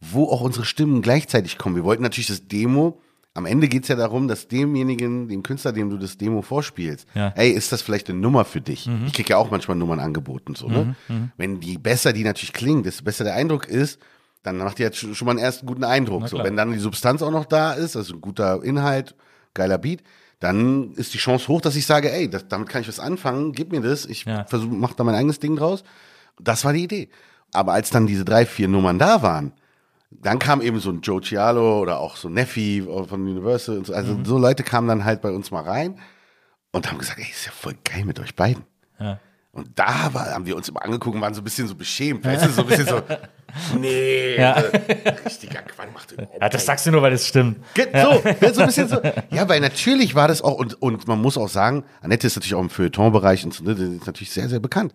wo auch unsere Stimmen gleichzeitig kommen. Wir wollten natürlich das Demo. Am Ende geht's ja darum, dass demjenigen, dem Künstler, dem du das Demo vorspielst, Ja. ey, ist das vielleicht eine Nummer für dich? Ich krieg ja auch manchmal Nummern angeboten, so, ne? Wenn die besser die natürlich klingt, desto besser der Eindruck ist, dann macht die jetzt schon schon mal einen ersten guten Eindruck. So, wenn dann die Substanz auch noch da ist, also ein guter Inhalt, geiler Beat, dann ist die Chance hoch, dass ich sage, ey, das, damit kann ich was anfangen, gib mir das, ich Ja. versuche, mach da mein eigenes Ding draus. Das war die Idee. Aber als dann diese drei, vier Nummern da waren, dann kam eben so ein Joe Cialo oder auch so Neffi von Universal. Und so. Also Mhm. so Leute kamen dann halt bei uns mal rein und haben gesagt, ey, ist ja voll geil mit euch beiden. Ja. Und da war, haben wir uns immer angeguckt und waren so ein bisschen so beschämt. Weißt du, so ein bisschen so, nee, Ja. äh, richtiger Quatsch, macht überhaupt Ja, das sagst du nur, weil das stimmt. Ge- So, ja, so ein bisschen so. Ja, weil natürlich war das auch, und, und man muss auch sagen, Annette ist natürlich auch im Feuilleton-Bereich und so, ne, das ist natürlich sehr, sehr bekannt.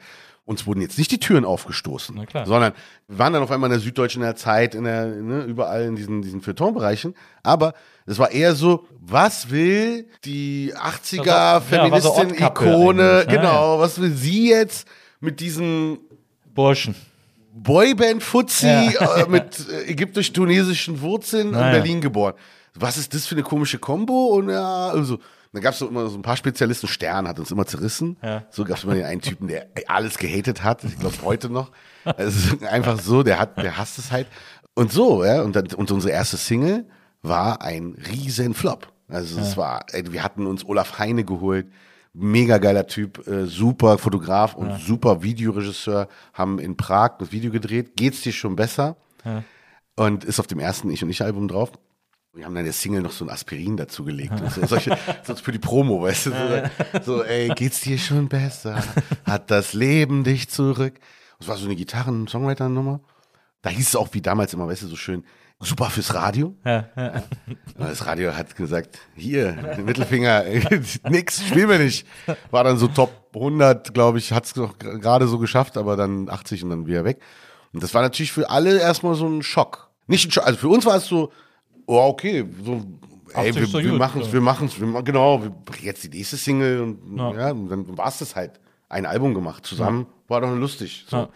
Uns wurden jetzt nicht die Türen aufgestoßen, sondern wir waren dann auf einmal in der Süddeutschen in der Zeit, in der, ne, überall in diesen, diesen Feuilleton-Bereichen. Aber es war eher so, was will die 80er Ja, so eigentlich, ja, genau, was will sie jetzt mit diesem Burschen. Boyband-Fuzzi äh, mit äh, ägyptisch-tunesischen Wurzeln in Naja. Berlin geboren. Was ist das für eine komische Kombo? Und ja, also, dann gab es so immer so ein paar Spezialisten. Stern hat uns immer zerrissen. So gab es immer den einen Typen, der alles gehatet hat. Ich glaube heute noch. Also einfach so, der hat, der hasst es halt. Und so, ja. Und, dann, und unsere erste Single war ein riesen Flop. Also es war, ey, wir hatten uns Olaf Heine geholt. Mega geiler Typ, äh, super Fotograf und super Videoregisseur, haben in Prag das Video gedreht. Geht's dir schon besser? Und ist auf dem ersten Ich und Ich Album drauf. Wir haben dann der Single noch so ein Aspirin dazu gelegt. Und so, solche, so für die Promo, weißt du? So, so, ey, geht's dir schon besser? Hat das Leben dich zurück? Das war so eine Gitarren-Songwriter-Nummer. Da hieß es auch wie damals immer, weißt du, so schön, super fürs Radio. Aber Das Radio hat gesagt, hier, Mittelfinger, nix, spielen wir nicht. War dann so Top 100, glaube ich, hat es noch gerade so geschafft, aber dann 80 und dann wieder weg. Und das war natürlich für alle erstmal so ein Schock. Nicht ein Schock, also für uns war es so, oh, okay, so, ey, 80 wir, wir machen es, wir machen es, genau, wir, jetzt die nächste Single und ja, und dann war es das halt. Ein Album gemacht, zusammen, war doch lustig. So. Ja.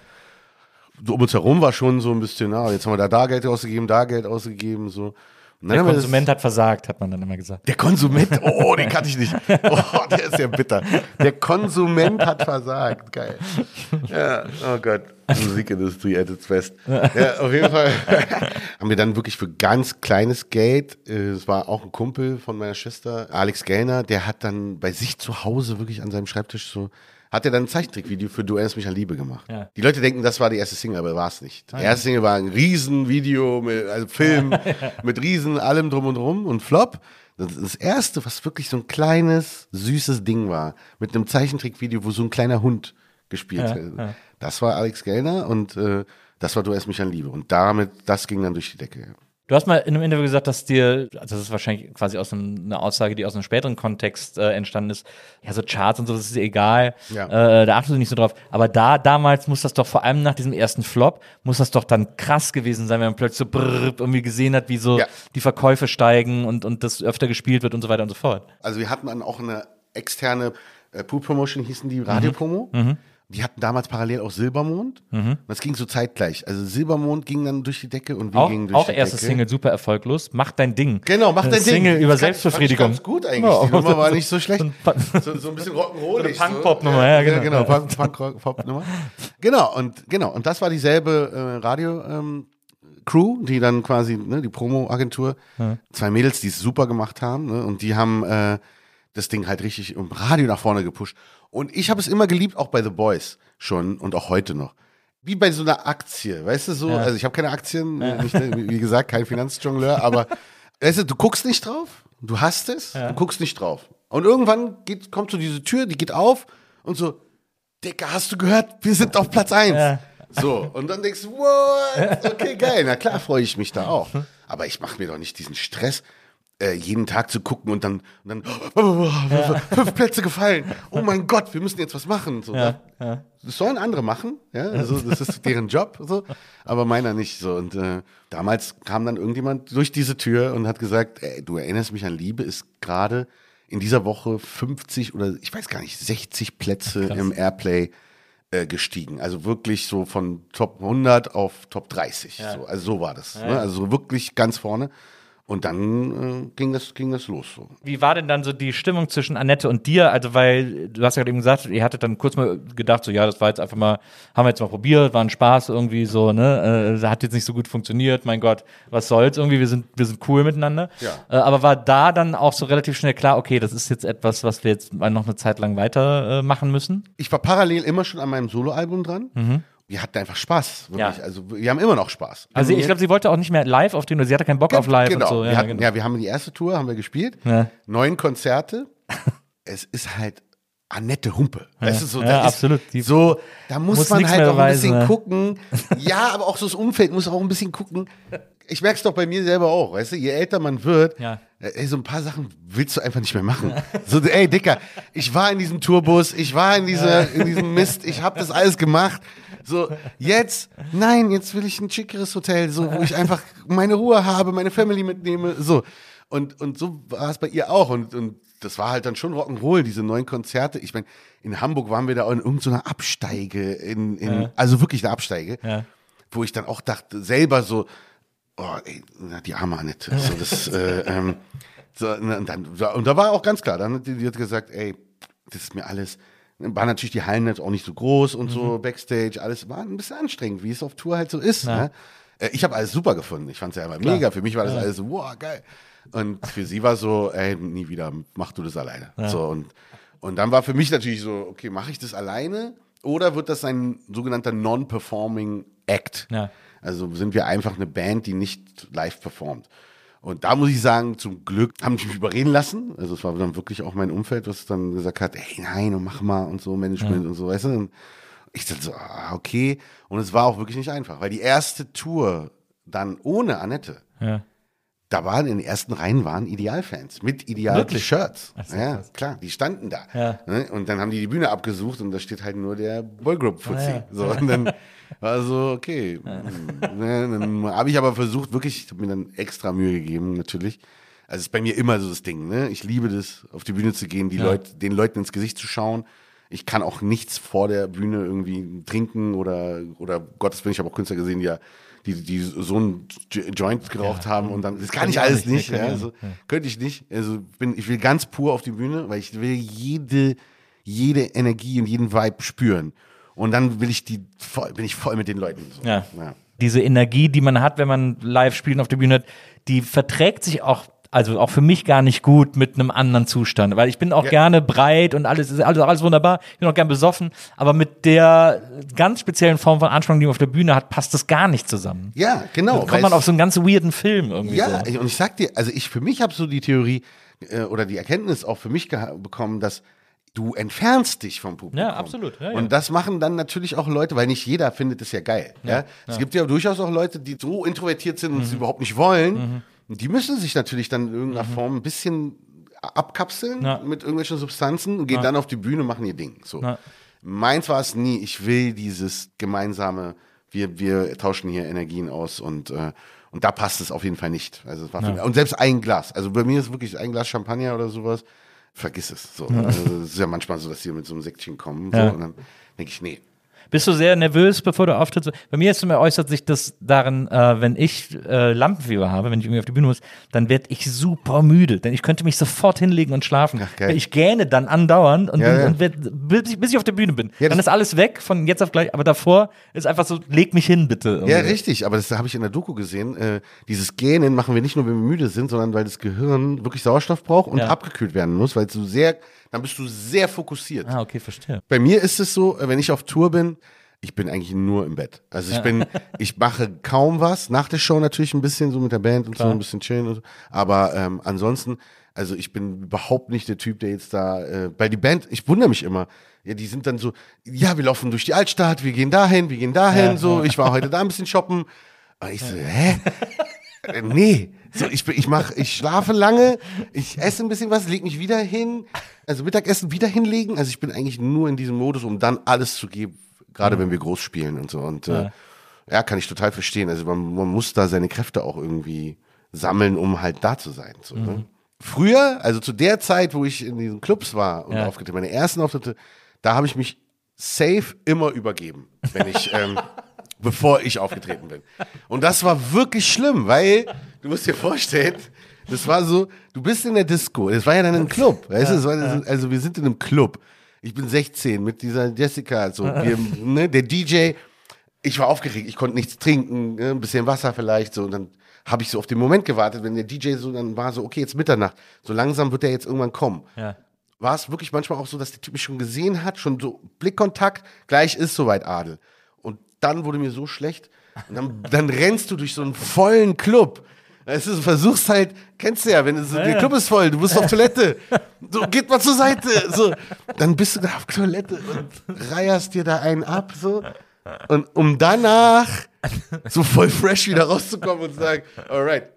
so um uns herum war schon so ein bisschen, na, jetzt haben wir da, da Geld ausgegeben, da Geld ausgegeben, so. Dann Der Konsument hat versagt, hat man dann immer gesagt. der Konsument, oh, den kannte ich nicht. Oh, der ist ja bitter. Der Konsument hat versagt. Geil. Ja, oh Gott. Musikindustrie at its best. Ja, auf jeden Fall haben wir dann wirklich für ganz kleines Geld, äh, es war auch ein Kumpel von meiner Schwester, Alex Gellner, der hat dann bei sich zu Hause wirklich an seinem Schreibtisch so, hat er dann ein Zeichentrickvideo für Du erinnerst mich an Liebe gemacht. Ja. Die Leute denken, das war die erste Single, aber war es nicht. Die erste Single war ein Riesenvideo, mit, also Film, mit Riesen, allem drum und drum und Flop. Das, das erste, was wirklich so ein kleines, süßes Ding war, mit einem Zeichentrickvideo, wo so ein kleiner Hund gespielt hat. Das war Alex Gellner und äh, das war Du erinnerst mich an Liebe. Und damit, das ging dann durch die Decke. Du hast mal in einem Interview gesagt, dass dir, also das ist wahrscheinlich quasi aus einem, einer Aussage, die aus einem späteren Kontext äh, entstanden ist, ja, so Charts und so, das ist dir egal, Ja. äh, da achtest du nicht so drauf. Aber da, damals muss das doch vor allem nach diesem ersten Flop, muss das doch dann krass gewesen sein, wenn man plötzlich so brrr, irgendwie gesehen hat, wie so Ja. die Verkäufe steigen und, und das öfter gespielt wird und so weiter und so fort. Also wir hatten dann auch eine externe äh, Pool Promotion, hießen die Radiopromo. Die hatten damals parallel auch Silbermond. Das ging so zeitgleich. Also Silbermond ging dann durch die Decke und wir Auch, gingen durch auch die erste Decke. Single super erfolglos. Mach dein Ding. Genau, mach dein Ding. Single über Das Selbstbefriedigung. Ganz gut eigentlich. Die Nummer war nicht so schlecht. So, so ein bisschen Rock'n'Roll. So Punk-Pop-Nummer, ja, genau. genau. Punk- Punk-Pop-Nummer. genau, und, genau. Und das war dieselbe äh, Radio, ähm, Crew, die dann quasi, ne, die Promo-Agentur, zwei Mädels, die es super gemacht haben, ne, und die haben äh, das Ding halt richtig im Radio nach vorne gepusht. Und ich habe es immer geliebt, auch bei The Boys schon und auch heute noch. Wie bei so einer Aktie, weißt du so? Also ich habe keine Aktien, äh, nicht, wie gesagt, kein Finanzjongleur, aber weißt du, du guckst nicht drauf, du hast es, du guckst nicht drauf. Und irgendwann geht, kommt so diese Tür, die geht auf und so, Dicker, hast du gehört? Wir sind auf Platz eins. Ja. So, und dann denkst du, what? Okay, geil. Na klar freue ich mich da auch. Aber ich mache mir doch nicht diesen Stress, äh, jeden Tag zu gucken und dann, und dann oh, fünf Plätze gefallen. Oh mein Gott, wir müssen jetzt was machen. So, Das sollen andere machen, ja, also das ist deren Job, so, aber meiner nicht so. Und äh, damals kam dann irgendjemand durch diese Tür und hat gesagt, ey, du erinnerst mich an Liebe, ist gerade in dieser Woche 50 oder ich weiß gar nicht, 60 Plätze im Airplay äh, gestiegen. Also wirklich so von Top 100 auf Top 30. So, also so war das. Ne? Also wirklich ganz vorne. Und dann äh, ging, das, ging das los. So. Wie war denn dann so die Stimmung zwischen Annette und dir? Also, weil du hast ja gerade eben gesagt, ihr hattet dann kurz mal gedacht, so ja, das war jetzt einfach mal, haben wir jetzt mal probiert, war ein Spaß irgendwie so, ne? Äh, hat jetzt nicht so gut funktioniert, mein Gott, was soll's irgendwie, wir sind, wir sind cool miteinander. Ja. Äh, aber war da dann auch so relativ schnell klar, okay, das ist jetzt etwas, was wir jetzt mal noch eine Zeit lang weiter äh, machen müssen? Ich war parallel immer schon an meinem Soloalbum dran. Wir hatten einfach Spaß, wirklich. Ja. Also wir haben immer noch Spaß. Also ich glaube, sie wollte auch nicht mehr live auftreten, oder sie hatte keinen Bock auf live genau. und so. wir Ja, hatten, genau. ja, wir haben die erste Tour, haben wir gespielt. Ja. Neun Konzerte. es ist halt Annette Humpe. Weißt du, so, Ja, absolut. Die so, da muss, muss man halt auch ein bisschen beweisen, ne? gucken. Ja, aber auch so das Umfeld muss auch ein bisschen gucken. Ich merke es doch bei mir selber auch, weißt du, je älter man wird, Ja. äh, ey, so ein paar Sachen willst du einfach nicht mehr machen. So, ey, Dicker, ich war in diesem Tourbus, ich war in, dieser, in diesem Mist, ich habe das alles gemacht. So, jetzt, nein, jetzt will ich ein schickeres Hotel, so, wo ich einfach meine Ruhe habe, meine Family mitnehme, so. Und, und so war es bei ihr auch. Und, und das war halt dann schon Rock'n'Roll, diese neuen Konzerte. Ich meine, in Hamburg waren wir da auch in irgendeiner Absteige, in, in, also wirklich eine Absteige. Ja. wo ich dann auch dachte, selber so, oh, ey, die arme Annette. So, das, äh, ähm, so, und, dann, und da war auch ganz klar, dann hat die, die hat gesagt, ey, das ist mir alles, war natürlich die Hallen jetzt auch nicht so groß und so, Backstage, alles war ein bisschen anstrengend, wie es auf Tour halt so ist. Ne? Äh, Ich habe alles super gefunden. Ich fand es ja immer mega. Für mich war das alles so, wow, geil. Und für sie war so, ey, nie wieder, mach du das alleine. So, und, und dann war für mich natürlich so, okay, mache ich das alleine oder wird das ein sogenannter Non-Performing Act? Ja. Also sind wir einfach eine Band, die nicht live performt. Und da muss ich sagen, zum Glück haben die mich überreden lassen. Also es war dann wirklich auch mein Umfeld, was dann gesagt hat, ey, nein, und mach mal und so, Management und so, weißt du. Und ich dachte so, ah, okay. Und es war auch wirklich nicht einfach, weil die erste Tour dann ohne Annette, Ja. da waren in den ersten Reihen waren Idealfans mit Ideal-Shirts. So, Ja, krass. klar, die standen da. Ja. Ne? Und dann haben die die Bühne abgesucht und da steht halt nur der Boygroup-Fuzzi. Ah, ja. So, und dann war so, okay. Ne? Dann habe ich aber versucht, wirklich, ich habe mir dann extra Mühe gegeben, natürlich. Also es ist bei mir immer so das Ding, ne? Ich liebe das, auf die Bühne zu gehen, die Leute, den Leuten ins Gesicht zu schauen. Ich kann auch nichts vor der Bühne irgendwie trinken oder, oder Gottes Willen, ich habe auch Künstler gesehen, die ja, die, die so einen Jo- Joint geraucht haben und dann, das kann ich alles nicht, nicht, ja, also, könnte ich nicht. Also bin, ich will ganz pur auf die Bühne, weil ich will jede, jede Energie und jeden Vibe spüren. Und dann will ich die voll, bin ich voll mit den Leuten. So. Ja. ja. Diese Energie, die man hat, wenn man live spielen auf der Bühne hat, die verträgt sich auch, also auch für mich gar nicht gut mit einem anderen Zustand. Weil ich bin auch Ja. gerne breit und alles ist alles, alles wunderbar. Ich bin auch gern besoffen. Aber mit der ganz speziellen Form von Anspannung, die man auf der Bühne hat, passt das gar nicht zusammen. Ja, genau. Dann kommt man auf so einen ganz weirden Film irgendwie. Ja, so. und ich sag dir, also ich für mich habe so die Theorie äh, oder die Erkenntnis auch für mich bekommen, dass du entfernst dich vom Publikum. Ja, absolut, ja, ja. Und das machen dann natürlich auch Leute, weil nicht jeder findet es ja geil. Ja, Es gibt ja durchaus auch Leute, die so introvertiert sind und Mhm. es überhaupt nicht wollen. Und die müssen sich natürlich dann in irgendeiner Form ein bisschen abkapseln Mhm. Ja. mit irgendwelchen Substanzen und gehen dann auf die Bühne und machen ihr Ding. So. Ja. Meins war es nie, ich will dieses gemeinsame, wir, wir tauschen hier Energien aus und, äh, und da passt es auf jeden Fall nicht. Also es war für, und selbst ein Glas, also bei mir ist wirklich ein Glas Champagner oder sowas, vergiss es. So. Also es ist ja manchmal so, dass die mit so einem Säckchen kommen so, und dann denke ich, nee. Bist du sehr nervös, bevor du auftrittst? Bei mir ist, äußert sich das darin, äh, wenn ich äh, Lampenfieber habe, wenn ich irgendwie auf die Bühne muss, dann werde ich super müde. Denn ich könnte mich sofort hinlegen und schlafen. Ach, ich gähne dann andauernd und, Ja, ja. und werd, bis, ich, bis ich auf der Bühne bin. Ja, dann ist alles weg von jetzt auf gleich. Aber davor ist einfach so, leg mich hin, bitte. Ja, Irgendwie. richtig, aber das habe ich in der Doku gesehen. Äh, dieses Gähnen machen wir nicht nur, wenn wir müde sind, sondern weil das Gehirn wirklich Sauerstoff braucht und Ja. abgekühlt werden muss, weil du sehr, dann bist du sehr fokussiert. Ah, okay, verstehe. Bei mir ist es so, äh, wenn ich auf Tour bin, ich bin eigentlich nur im Bett. Also ich bin, ich mache kaum was. Nach der Show natürlich ein bisschen so mit der Band und so ein bisschen chillen und so. Aber ähm, ansonsten, also ich bin überhaupt nicht der Typ, der jetzt da, äh, bei die Band, ich wundere mich immer. Ja, die sind dann so, ja, wir laufen durch die Altstadt, wir gehen dahin, wir gehen dahin, so. Ich war heute da ein bisschen shoppen. Und ich so, hä? Äh, Nee, so ich, bin- ich mach, ich schlafe lange, ich esse ein bisschen was, leg mich wieder hin, also Mittagessen wieder hinlegen. Also ich bin eigentlich nur in diesem Modus, um dann alles zu geben, gerade wenn wir groß spielen und so. Und äh, ja, kann ich total verstehen. Also man, man muss da seine Kräfte auch irgendwie sammeln, um halt da zu sein. So, ne? Früher, also zu der Zeit, wo ich in diesen Clubs war und Ja. aufgetreten, meine ersten Auftritte, da habe ich mich safe immer übergeben, wenn ich ähm, bevor ich aufgetreten bin. Und das war wirklich schlimm, weil du musst dir vorstellen, das war so, du bist in der Disco, das war ja dann ein Club, weißt du, war, also wir sind in einem Club. Ich bin 16 mit dieser Jessica, so, wir, ne, der DJ, ich war aufgeregt, ich konnte nichts trinken, ne, ein bisschen Wasser vielleicht, so, und dann habe ich so auf den Moment gewartet, wenn der DJ so, dann war so, okay, jetzt Mitternacht, so langsam wird der jetzt irgendwann kommen Ja. war es wirklich manchmal auch so, dass der Typ mich schon gesehen hat, schon so Blickkontakt, gleich ist soweit Adel. Dann wurde mir so schlecht. Und dann, dann rennst du durch so einen vollen Club. Weißt du, versuchst halt, kennst du ja, wenn es, der Club ist voll, du bist auf Toilette. So, geht mal zur Seite. So, dann bist du da auf Toilette und reierst dir da einen ab, so. Und um danach so voll fresh wieder rauszukommen und zu sagen, alright,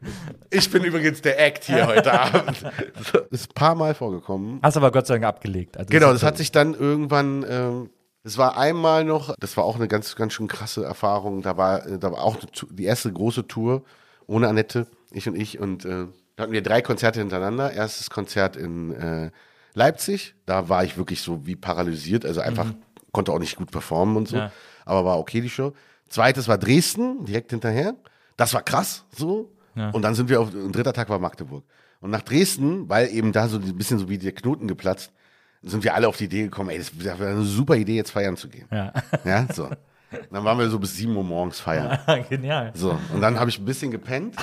ich bin übrigens der Act hier heute Abend. So, ist ein paar Mal vorgekommen. Hast aber Gott sei Dank abgelegt. Also Genau, das hat sich dann irgendwann, ähm, es war einmal noch, das war auch eine ganz, ganz schön krasse Erfahrung. Da war, äh, da war auch die erste große Tour ohne Annette, ich und ich. Und äh, da hatten wir drei Konzerte hintereinander. Erstes Konzert in äh, Leipzig, da war ich wirklich so wie paralysiert, also einfach konnte auch nicht gut performen und so. Ja. Aber war okay die Show. Zweites war Dresden, direkt hinterher. Das war krass, so. Ja. Und dann sind wir auf, ein dritter Tag war Magdeburg. Und nach Dresden, weil eben da so ein bisschen so wie der Knoten geplatzt, sind wir alle auf die Idee gekommen, ey, das wäre eine super Idee, jetzt feiern zu gehen. Ja. Ja, so. Und dann waren wir so bis 7 Uhr morgens feiern. Genial. So, und dann habe ich ein bisschen gepennt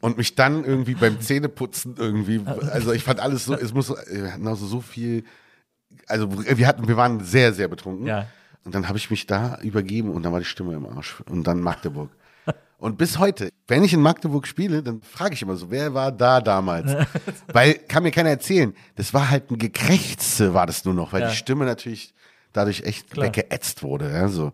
und mich dann irgendwie beim Zähneputzen irgendwie, also ich fand alles so, es muss, wir hatten also so viel, also wir hatten, wir waren sehr, sehr betrunken. Ja. Und dann habe ich mich da übergeben und dann war die Stimme im Arsch. Und dann Magdeburg. Und bis heute, wenn ich in Magdeburg spiele, dann frage ich immer so, wer war da damals? weil kann mir keiner erzählen. Das war halt ein Gekrächze, war das nur noch, weil Ja. die Stimme natürlich dadurch echt Klar. weggeätzt wurde. Ja, so.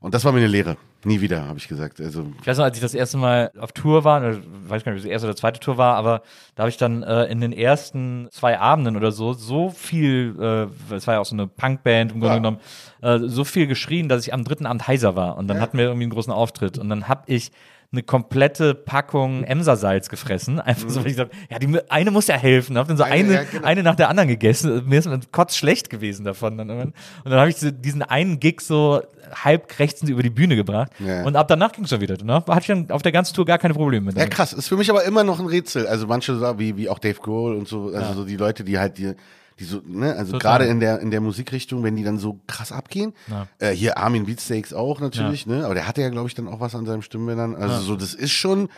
Und das war mir eine Lehre. Nie wieder, habe ich gesagt. Also Ich weiß noch, als ich das erste Mal auf Tour war, oder, weiß gar nicht, ob es die erste oder zweite Tour war, aber da habe ich dann äh, in den ersten zwei Abenden oder so so viel, äh, es war ja auch so eine Punkband im Grunde Ja. genommen, äh, so viel geschrien, dass ich am dritten Abend heiser war. Und dann hatten wir irgendwie einen großen Auftritt. Und dann habe ich eine komplette Packung Emsersalz gefressen. Einfach so, weil ich dachte, ja, die eine muss ja helfen. Hab dann so Eine, eine, ja, genau. eine nach der anderen gegessen. Mir ist dann kotz schlecht gewesen davon. Dann. Und dann habe ich so diesen einen Gig so halb krächzend über die Bühne gebracht. Ja. Und ab danach ging es dann wieder. Ne? Hatte ich dann auf der ganzen Tour gar keine Probleme mit. Ja, krass. Ist für mich aber immer noch ein Rätsel. Also manche wie, wie auch Dave Grohl und so, also so die Leute, die halt die, die so, ne, also gerade in der, in der Musikrichtung, wenn die dann so krass abgehen. Ja. Äh, hier Armin Beatsteaks auch natürlich, ne? Aber der hatte ja, glaube ich, dann auch was an seinem Stimmbändern. Also so, das ist schon,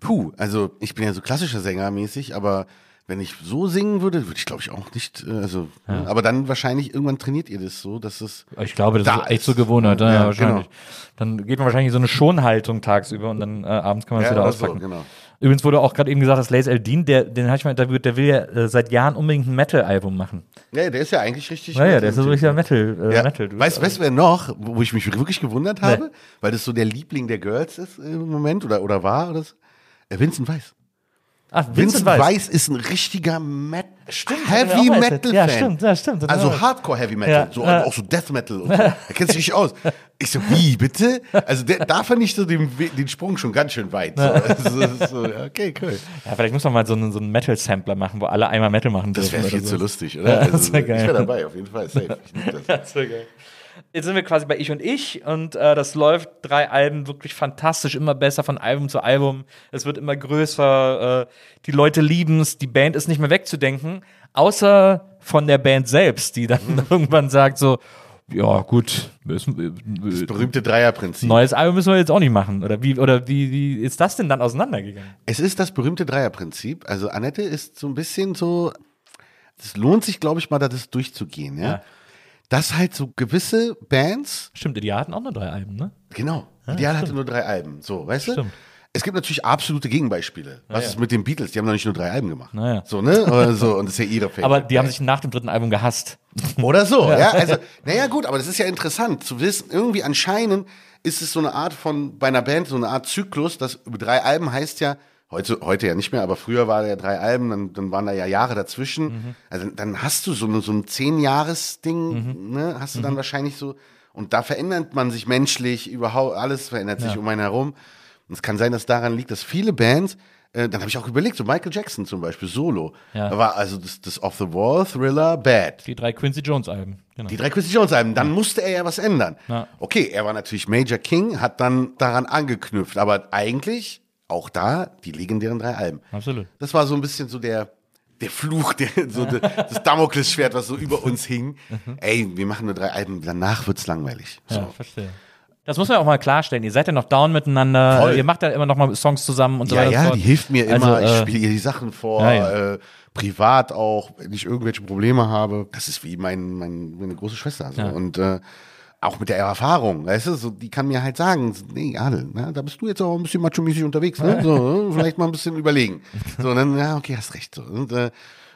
puh, also ich bin ja so klassischer Sänger mäßig, aber wenn ich so singen würde, würde ich glaube ich auch nicht, äh, also, ne? aber dann wahrscheinlich irgendwann trainiert ihr das so, dass es, Ich glaube, das Da ist echt so Gewohnheit. Ja, Ja, wahrscheinlich. Dann geht man wahrscheinlich in so eine Schonhaltung tagsüber und dann äh, abends kann man es wieder oder so, auspacken. genau. Übrigens wurde auch gerade eben gesagt, dass Lace Eldin, der, den hab ich mal interviewt, der will ja äh, seit Jahren unbedingt ein Metal-Album machen. Ja, der ist ja eigentlich richtig. Ja, ja, der ist so ein richtiger Metal. Äh, Ja. Metal weißt, weißt du, wer noch, wo ich mich wirklich gewundert habe, weil das so der Liebling der Girls ist im Moment oder, oder war oder so? Äh, Vincent Weiss. Ach, Vincent, Weiss. ist ein richtiger Met Heavy er auch Metal erzählt. Ja, Fan. stimmt, ja, stimmt. Das Also Hardcore Heavy Metal, Ja, so, ja. auch so Death Metal und so. Er kennt sich richtig aus. Ich so, wie, bitte? Also der, da fand ich so den, den Sprung schon ganz schön weit. So. Also, das so, okay, cool. Ja, vielleicht muss man mal so einen, so einen Metal-Sampler machen, wo alle einmal Metal machen Das dürfen wäre viel zu so. lustig, oder? Das also, ich wäre dabei, auf jeden Fall. Safe. Ich das. Das wär geil. Jetzt sind wir quasi bei Ich und Ich und äh, das läuft drei Alben wirklich fantastisch, immer besser von Album zu Album. Es wird immer größer, äh, die Leute lieben es, die Band ist nicht mehr wegzudenken, außer von der Band selbst, die dann irgendwann sagt so, ja gut, müssen, Das äh, berühmte Dreierprinzip. neues Album müssen wir jetzt auch nicht machen. Oder wie, oder wie, wie ist das denn dann auseinandergegangen? Es ist das berühmte Dreierprinzip. Also Annette ist so ein bisschen so, es lohnt sich, glaube ich, mal, da das durchzugehen, ja. Ja. Dass halt so gewisse Bands, Stimmt, die hatten auch nur drei Alben, ne? genau, Ideal hatte nur drei Alben, so, weißt du? Stimmt. Es gibt natürlich absolute Gegenbeispiele. Was ja. ist mit den Beatles? Die haben noch nicht nur drei Alben gemacht. Naja. So, ne? Oder so, und das ist ja ihre Favorite Aber die haben sich nach dem dritten Album gehasst. Oder so, ja. Also, naja, gut, aber das ist ja interessant zu wissen. Irgendwie anscheinend ist es so eine Art von, bei einer Band, so eine Art Zyklus, dass über drei Alben heißt ja, heute, heute ja nicht mehr, aber früher war ja drei Alben, dann, dann waren da ja Jahre dazwischen. Also dann hast du so, so ein Zehn-Jahres-Ding, ne, hast du dann wahrscheinlich so, und da verändert man sich menschlich, überhaupt, alles verändert sich um einen herum. Und es kann sein, dass daran liegt, dass viele Bands, äh, dann habe ich auch überlegt, so Michael Jackson zum Beispiel, Solo. Ja. Da war also das, das Off the Wall, Thriller, Bad. Die drei Quincy Jones Alben. Genau. Die drei Quincy Jones Alben, dann musste er ja was ändern. Ja. Okay, er war natürlich Major King, hat dann daran angeknüpft, aber eigentlich auch da die legendären drei Alben. Absolut. Das war so ein bisschen so der der Fluch, der, so de, das Damoklesschwert, was so über uns hing. Ey, wir machen nur drei Alben, danach wird's langweilig. So. Ja, verstehe. Das muss man auch mal klarstellen. Ihr seid ja noch down miteinander. Voll. Ihr macht ja immer noch mal Songs zusammen und so Ja, weiter. ja, fort. die hilft mir Also, immer. ich äh, spiele ihr die Sachen vor, ja, ja. Äh, privat auch, wenn ich irgendwelche Probleme habe. Das ist wie mein, mein, meine große Schwester. So. Ja. Und äh, auch mit der Erfahrung, weißt du, so, die kann mir halt sagen, nee, Adel, na, da bist du jetzt auch ein bisschen macho-mäßig unterwegs, ne? So, vielleicht mal ein bisschen überlegen. So, und dann, ja, okay, hast recht. So. Und, äh,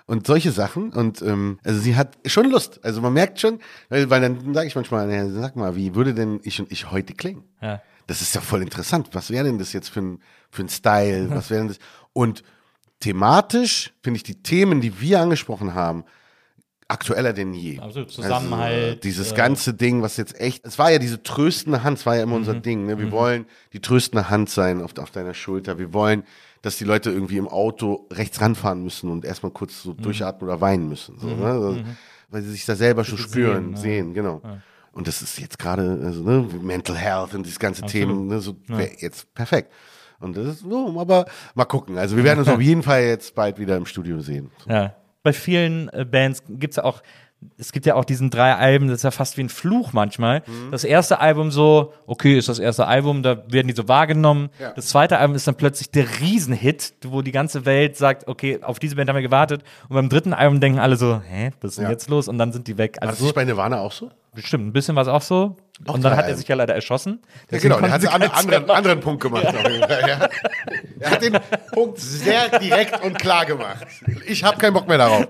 und solche Sachen. Und ähm, also sie hat schon Lust. Also man merkt schon, weil, weil dann sage ich manchmal, ja, sag mal, wie würde denn ich und ich heute klingen? Ja. Das ist ja voll interessant. Was wäre denn das jetzt für ein, für ein Style? Was wäre denn das? Und thematisch finde ich die Themen, die wir angesprochen haben, aktueller denn je. Absolut. Zusammenhalt, Also, dieses äh, ganze Ding, was jetzt echt, es war ja diese tröstende Hand, es war ja immer Mhm. unser Ding. Ne? Wir wollen die tröstende Hand sein auf, auf deiner Schulter. Wir wollen, dass die Leute irgendwie im Auto rechts ranfahren müssen und erstmal kurz Mhm. so durchatmen oder weinen müssen. So, ne? also, Weil sie sich da selber schon spüren, sehen, sehen, ja. genau. Und das ist jetzt gerade, also, ne, Mental Health und diese ganzen Themen, ne, so wär jetzt perfekt. Und das ist so, aber mal gucken. Also wir werden uns auf jeden Fall jetzt bald wieder im Studio sehen. Ja. Bei vielen äh, Bands gibt's ja auch, es gibt ja auch diesen drei Alben, das ist ja fast wie ein Fluch manchmal. Mhm. Das erste Album so, okay, ist das erste Album, da werden die so wahrgenommen. Ja. Das zweite Album ist dann plötzlich der Riesenhit, wo die ganze Welt sagt, okay, auf diese Band haben wir gewartet. Und beim dritten Album denken alle so, hä, was ist denn Ja. jetzt los? Und dann sind die weg. War das Also nicht bei Nirvana auch so? bestimmt, ein bisschen war es auch so. Auch und dann hat er sich ja leider erschossen. Ja, genau, der hat einen anderen, anderen Punkt gemacht. ja. Er hat den Punkt sehr direkt und klar gemacht. Ich habe keinen Bock mehr darauf.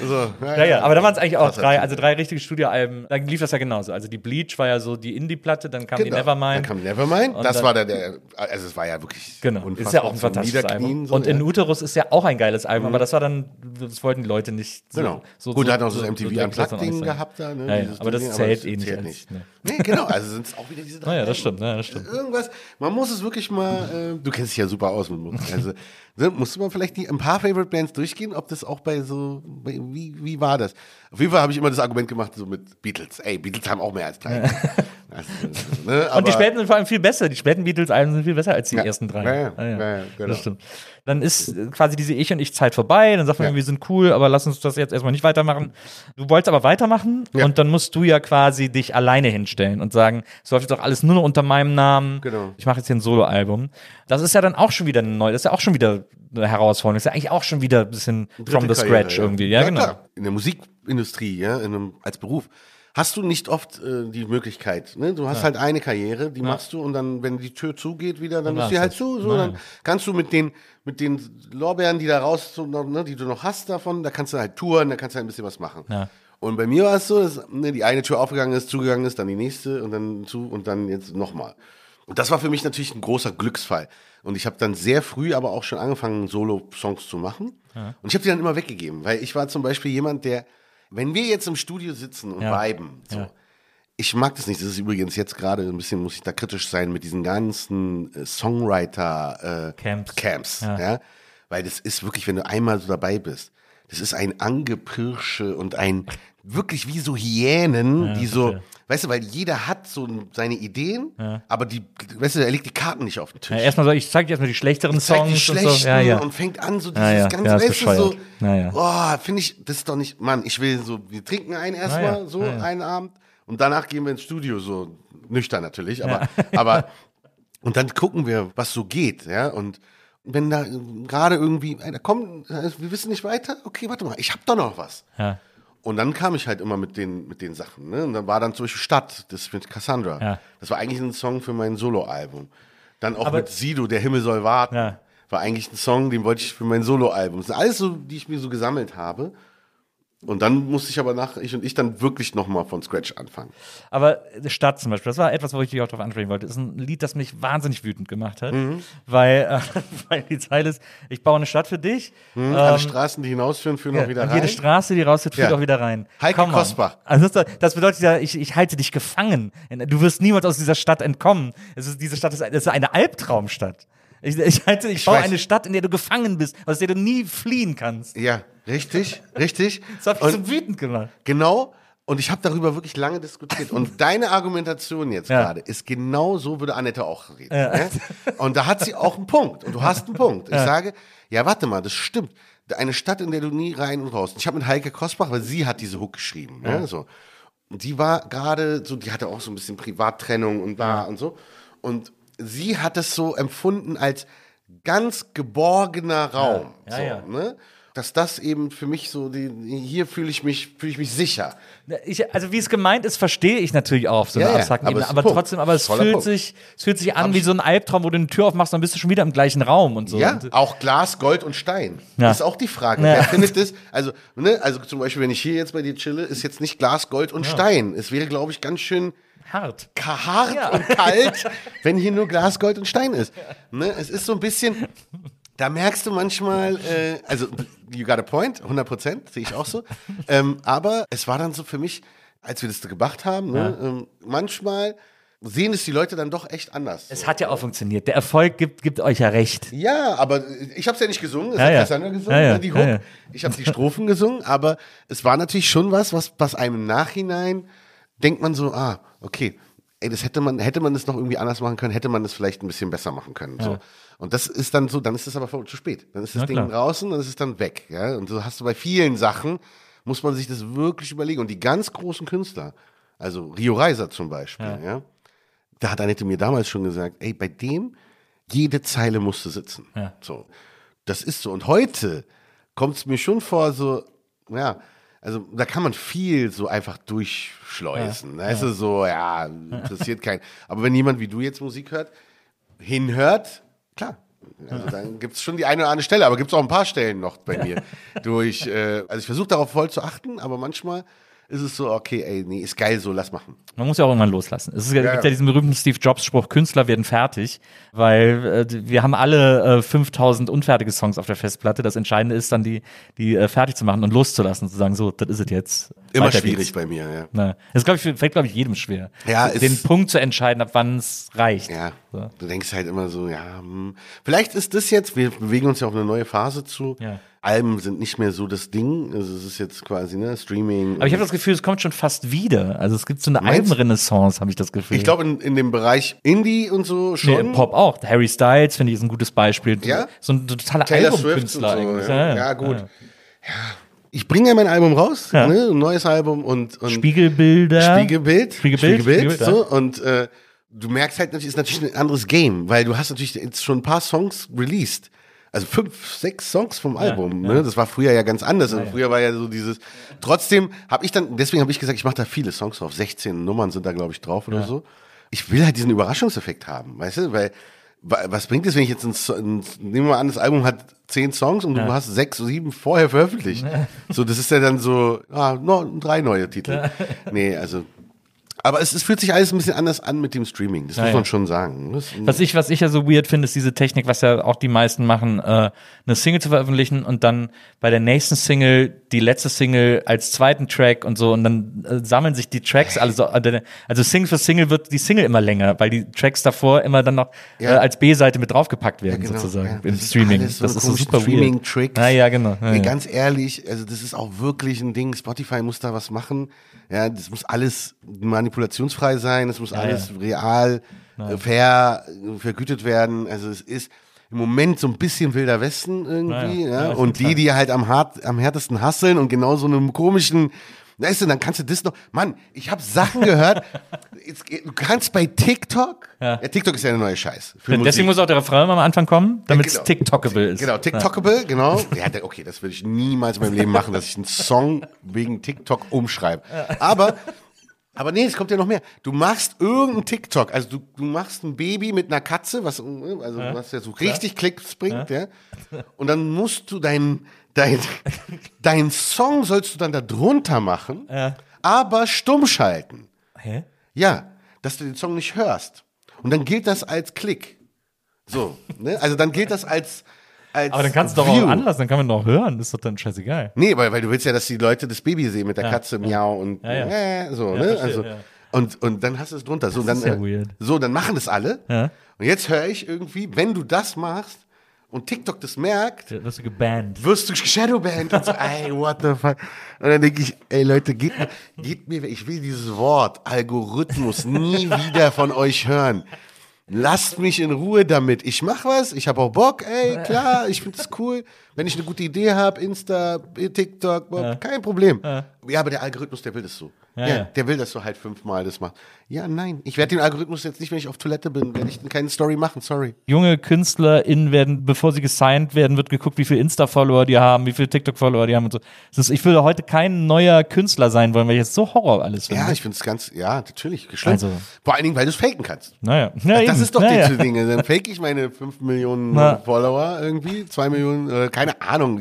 So, Ja, ja, aber da waren es eigentlich auch drei, also drei richtige Studioalben. Da lief das ja genauso. Also die Bleach war ja so die Indie-Platte, dann kam Genau. die Nevermind. Dann kam Nevermind. Das dann- war der, der, also es war ja wirklich Genau, ist ja auch ein fantastisches Album. so, und ja. in Uterus ist ja auch ein geiles Album, aber das war dann, das wollten die Leute nicht so. Genau. So, Gut, so, er hat auch so das MTV so nicht sein. gehabt da. Ne, Ja, ja, aber das zählt eh nicht zählt als- nicht. ne. Nee, genau, also sind es auch wieder diese drei. Naja, das stimmt, ja, das stimmt. Irgendwas, man muss es wirklich mal, äh, du kennst dich ja super aus mit Musik. Also, ne, musst du mal vielleicht die, ein paar Favorite Bands durchgehen, ob das auch bei so, bei, wie, wie war das? Auf jeden Fall habe ich immer das Argument gemacht, so mit Beatles. Ey, Beatles haben auch mehr als drei. Also, ne, Und die späten sind vor allem viel besser. Die späten Beatles-Alben sind viel besser als die Ja. ersten drei. Ja. Ah, Ja, ja, genau. Das stimmt. Dann ist äh, quasi diese Ich- und Ich-Zeit vorbei. Dann sagt man, wir sind cool, aber lass uns das jetzt erstmal nicht weitermachen. Du wolltest aber weitermachen und dann musst du ja quasi dich alleine hinstellen und sagen, es läuft jetzt auch alles nur noch unter meinem Namen. Genau. Ich mache jetzt hier ein Soloalbum. Das ist ja dann auch schon wieder neu. Das ist ja auch schon wieder eine Herausforderung. Das ist ja eigentlich auch schon wieder ein bisschen from the dritte scratch Karriere, irgendwie. Ja, genau. klar. In der Musikindustrie, ja, in einem, als Beruf, hast du nicht oft äh, die Möglichkeit. Ne? Du hast halt eine Karriere, die machst du und dann, wenn die Tür zugeht wieder, dann du war's halt zu. So, Ja, dann ja. kannst du mit den, mit den Lorbeeren, die da raus, ne, die du noch hast davon, da kannst du halt touren, da kannst du halt ein bisschen was machen. Ja. Und bei mir war es so, dass ne, die eine Tür aufgegangen ist, zugegangen ist, dann die nächste und dann zu und dann jetzt nochmal. Und das war für mich natürlich ein großer Glücksfall. Und ich habe dann sehr früh aber auch schon angefangen, Solo-Songs zu machen. Und ich habe die dann immer weggegeben, weil ich war zum Beispiel jemand, der, wenn wir jetzt im Studio sitzen und Ja. viben, so, Ja. ich mag das nicht. Das ist übrigens jetzt gerade ein bisschen, muss ich da kritisch sein, mit diesen ganzen äh, Songwriter äh, Camps. Camps Ja. ja. Weil das ist wirklich, wenn du einmal so dabei bist, das ist ein Angepirsche und ein wirklich wie so Hyänen, die so, verstehe. weißt du, weil jeder hat so seine Ideen, aber die, weißt du, er legt die Karten nicht auf den Tisch. Ja, erstmal so, ich zeig dir erstmal die schlechteren die Songs und schlechten so. Ja, ja. und fängt an so dieses Ja, ja. ganze, Ja, ist weißt du, so. Ja, ja. oh, finde ich, das ist doch nicht, Mann, ich will so, wir trinken einen erstmal, Ja, ja. so Ja, ja. einen Abend und danach gehen wir ins Studio, so nüchtern natürlich, aber, aber, und dann gucken wir, was so geht, ja, und wenn da äh, gerade irgendwie, da kommt, äh, wir wissen nicht weiter, okay, warte mal, ich hab doch noch was. Ja. Und dann kam ich halt immer mit den, mit den Sachen. Ne? Und dann war dann zum Beispiel Stadt, das mit Cassandra. Ja. Das war eigentlich ein Song für mein Soloalbum. Dann auch Aber- mit Sido, Der Himmel soll warten. Ja. War eigentlich ein Song, den wollte ich für mein Soloalbum. Das sind alles so, die ich mir so gesammelt habe. Und dann musste ich aber nach, ich und ich dann wirklich nochmal von Scratch anfangen. Aber Stadt zum Beispiel, das war etwas, wo ich dich auch drauf ansprechen wollte. Das ist ein Lied, das mich wahnsinnig wütend gemacht hat. Mhm. Weil, äh, weil die Zeile ist, ich baue eine Stadt für dich. Ähm, Alle Straßen, die hinausführen, führen ja, auch wieder und rein. jede Straße, die rausführt, führt Ja. auch wieder rein. Heike Come. Kosbach. Also das, das bedeutet ja, ich, ich halte dich gefangen. Du wirst niemals aus dieser Stadt entkommen. Es ist, diese Stadt ist, ist eine Albtraumstadt. Ich, ich, halte, ich, Ich baue weiß. eine Stadt, in der du gefangen bist, aus der du nie fliehen kannst. ja, richtig, richtig. Das hat mich Und so wütend gemacht. Genau. Und ich habe darüber wirklich lange diskutiert. Und deine Argumentation jetzt Ja. gerade ist genau so, würde Annette auch reden. Ne? Und da hat sie auch einen Punkt. Und du hast einen Punkt. Ich sage, ja, warte mal, das stimmt. Eine Stadt, in der du nie rein und raus. Ich habe mit Heike Kosbach, weil sie hat diese Hook geschrieben. Ne? So. Und die war gerade so, die hatte auch so ein bisschen Privattrennung und da und so. Und sie hat es so empfunden als ganz geborgener Raum. Ja, so, ja. Ne? Dass das eben für mich so, die, hier fühle ich mich, fühle ich mich sicher. Ich, also wie es gemeint ist, verstehe ich natürlich auch auf so einer Ja, ja, abstrakten aber Ebene. Aber Punkt. trotzdem, aber es Voller fühlt Punkt. sich, es fühlt sich an wie so ein Albtraum, wo du eine Tür aufmachst, dann bist du schon wieder im gleichen Raum und so. Ja, Und, auch Glas, Gold und Stein. Ja. Das ist auch die Frage. Ja. Wer findet das? Also, ne, also zum Beispiel, wenn ich hier jetzt bei dir chille, ist jetzt nicht Glas, Gold und Stein. Es wäre, glaube ich, ganz schön hart. hart Ja. und kalt, wenn hier nur Glas, Gold und Stein ist. Ne, es ist so ein bisschen, da merkst du manchmal, äh, also, you got a point, 100 Prozent, sehe ich auch so. ähm, aber es war dann so für mich, als wir das gemacht haben, ne, ähm, manchmal sehen es die Leute dann doch echt anders. Es hat ja auch funktioniert. Der Erfolg gibt, gibt euch ja recht. Ja, aber ich habe es ja nicht gesungen, es Ja, hat ja. Cassandra gesungen, Ja, ja. ne, die Hook. Ja, ja. Ich habe die Strophen gesungen, aber es war natürlich schon was, was, was einem im Nachhinein denkt man so, ah, okay, ey, das hätte man, hätte man das noch irgendwie anders machen können, hätte man das vielleicht ein bisschen besser machen können. So. Und das ist dann so, dann ist es aber zu spät. Dann ist das Na Ding klar. draußen es ist dann weg. Ja? Und so hast du bei vielen Sachen, muss man sich das wirklich überlegen. Und die ganz großen Künstler, also Rio Reiser zum Beispiel, ja. da hat Annette mir damals schon gesagt, ey, bei dem, jede Zeile musste sitzen. Ja. So. Das ist so. Und heute kommt es mir schon vor, so, ja, also da kann man viel so einfach durchschleusen. Da ist es so, ja, interessiert keinen. Aber wenn jemand wie du jetzt Musik hört, hinhört, klar. Also dann gibt es schon die eine oder andere Stelle, aber gibt es auch ein paar Stellen noch bei mir. Durch, äh, also ich versuche darauf voll zu achten, aber manchmal ist es so, okay, ey, nee, ist geil so, lass machen. Man muss ja auch irgendwann loslassen. Es ist, ja, gibt ja. diesen berühmten Steve Jobs-Spruch, Künstler werden fertig, weil äh, wir haben alle äh, 5000 unfertige Songs auf der Festplatte. Das Entscheidende ist dann, die, die äh, fertig zu machen und loszulassen, zu sagen, so, das ist es jetzt. Immer Weiter schwierig geht's. bei mir, ja. Na, das glaube ich, fällt, glaube ich, jedem schwer. Ja, den Punkt zu entscheiden, ab wann es reicht. Ja, So. du denkst halt immer so, ja, hm. vielleicht ist das jetzt, wir bewegen uns ja auf eine neue Phase zu. Ja. Alben sind nicht mehr so das Ding, also es ist jetzt quasi, ne, Streaming. Aber ich habe das Gefühl, es kommt schon fast wieder. Also es gibt so eine? Albenrenaissance, habe ich das Gefühl. ich glaube, in, in dem Bereich Indie und so Nee, schon. Pop auch. Harry Styles finde ich ist ein gutes Beispiel. Ja? So ein totaler Taylor Swift und Albumkünstler so. eigentlich. Ja, ja, gut. Ja. Ich bringe ja mein Album raus, Ja. ne, ein neues Album und, und Spiegelbilder. Spiegelbild. Spiegelbild, Spiegelbild, ja. so, und äh, du merkst halt, natürlich, ist natürlich ein anderes Game, weil du hast natürlich jetzt schon ein paar Songs released. Also fünf, sechs Songs vom Album. Ne? Das war früher ja ganz anders. Also früher war ja so dieses. Trotzdem habe ich dann, deswegen habe ich gesagt, ich mache da viele Songs drauf. 16 Nummern sind da, glaube ich, drauf oder so. Ich will halt diesen Überraschungseffekt haben, weißt du? Weil wa- was bringt es, wenn ich jetzt ein, ein nehmen wir mal an, das Album hat zehn Songs und du hast sechs, sieben vorher veröffentlicht. So, das ist ja dann so, ah, no, drei neue Titel. Nee, also. Aber es, es fühlt sich alles ein bisschen anders an mit dem Streaming. Das muss ja. man schon sagen. Das, Was ich, was ich ja so weird finde, ist diese Technik, was ja auch die meisten machen, äh, eine Single zu veröffentlichen und dann bei der nächsten Single die letzte Single als zweiten Track und so und dann äh, sammeln sich die Tracks alle so, äh, also Single für Single wird die Single immer länger, weil die Tracks davor immer dann noch Ja. äh, als B-Seite mit draufgepackt werden genau, sozusagen ja. im Das ist Streaming. so das ist so super weird. Streaming-Tricks. Ja, ja, genau. Ja, ja. Ganz ehrlich, also das ist auch wirklich ein Ding. Spotify muss da was machen. Ja, das muss alles manipulationsfrei sein. Es muss alles real, äh, fair, äh, vergütet werden. Also es ist im Moment so ein bisschen wilder Westen irgendwie. Ja, Ja, ja. Ja, und die, die halt am, hart, am härtesten hasseln und genau so einem komischen Weißt du, dann kannst du das noch. Mann, ich habe Sachen gehört. Jetzt, du kannst bei TikTok. Ja. TikTok ist ja eine neue Scheiß. für Deswegen Musik. muss auch der Refrain am Anfang kommen, damit es genau. TikTokable ist. Genau, TikTokable, genau. Ja, okay, das würde ich niemals in meinem Leben machen, dass ich einen Song wegen TikTok umschreibe. Aber, aber nee, es kommt ja noch mehr. Du machst irgendeinen TikTok, also du, du machst ein Baby mit einer Katze, was, also, was ja so richtig Klicks bringt, ja. Und dann musst du dein, dein, dein Song sollst du dann da drunter machen, aber stumm schalten. Hä? Ja, dass du den Song nicht hörst. Und dann gilt das als Klick. So, ne? Also dann gilt das als, als Aber dann kannst du doch auch anlassen, dann kann man doch hören, ist doch dann scheißegal. Nee, weil, weil du willst ja, dass die Leute das Baby sehen mit der Katze, miau und Ja, ja. äh, so, Ja, ne? verstehe, also, ja. und, und dann hast du es drunter. So, dann, ist ja äh, so, dann machen das alle. Ja. Und jetzt höre ich irgendwie, wenn du das machst und TikTok das merkt, Da wirst du gebannt. wirst du Shadowband und so, ey, what the fuck. Und dann denke ich, ey Leute, geht mir, geht mir, ich will dieses Wort Algorithmus nie wieder von euch hören. Lasst mich in Ruhe damit. Ich mach was, ich habe auch Bock, ey, klar, ich finde es cool. Wenn ich eine gute Idee habe, Insta, TikTok, kein Problem. Ja. aber der Algorithmus, der will das so. Ja, ja. Der will, dass du halt fünfmal das machst. Ja, nein, ich werde den Algorithmus jetzt nicht, wenn ich auf Toilette bin, werde ich keine Story machen, sorry. Junge KünstlerInnen werden, bevor sie gesigned werden, wird geguckt, wie viele Insta-Follower die haben, wie viele TikTok-Follower die haben und so. Das ist, ich würde heute kein neuer Künstler sein wollen, weil ich jetzt so Horror alles finde. Ja, ich finde es ganz, ja, natürlich, schlimm. Also- Vor allen Dingen, weil du es faken kannst. naja. Ja, das eben. ist doch naja. die Dinge. Dann fake ich meine 5 Millionen Na. Follower irgendwie, 2 Millionen, äh, keine Ahnung.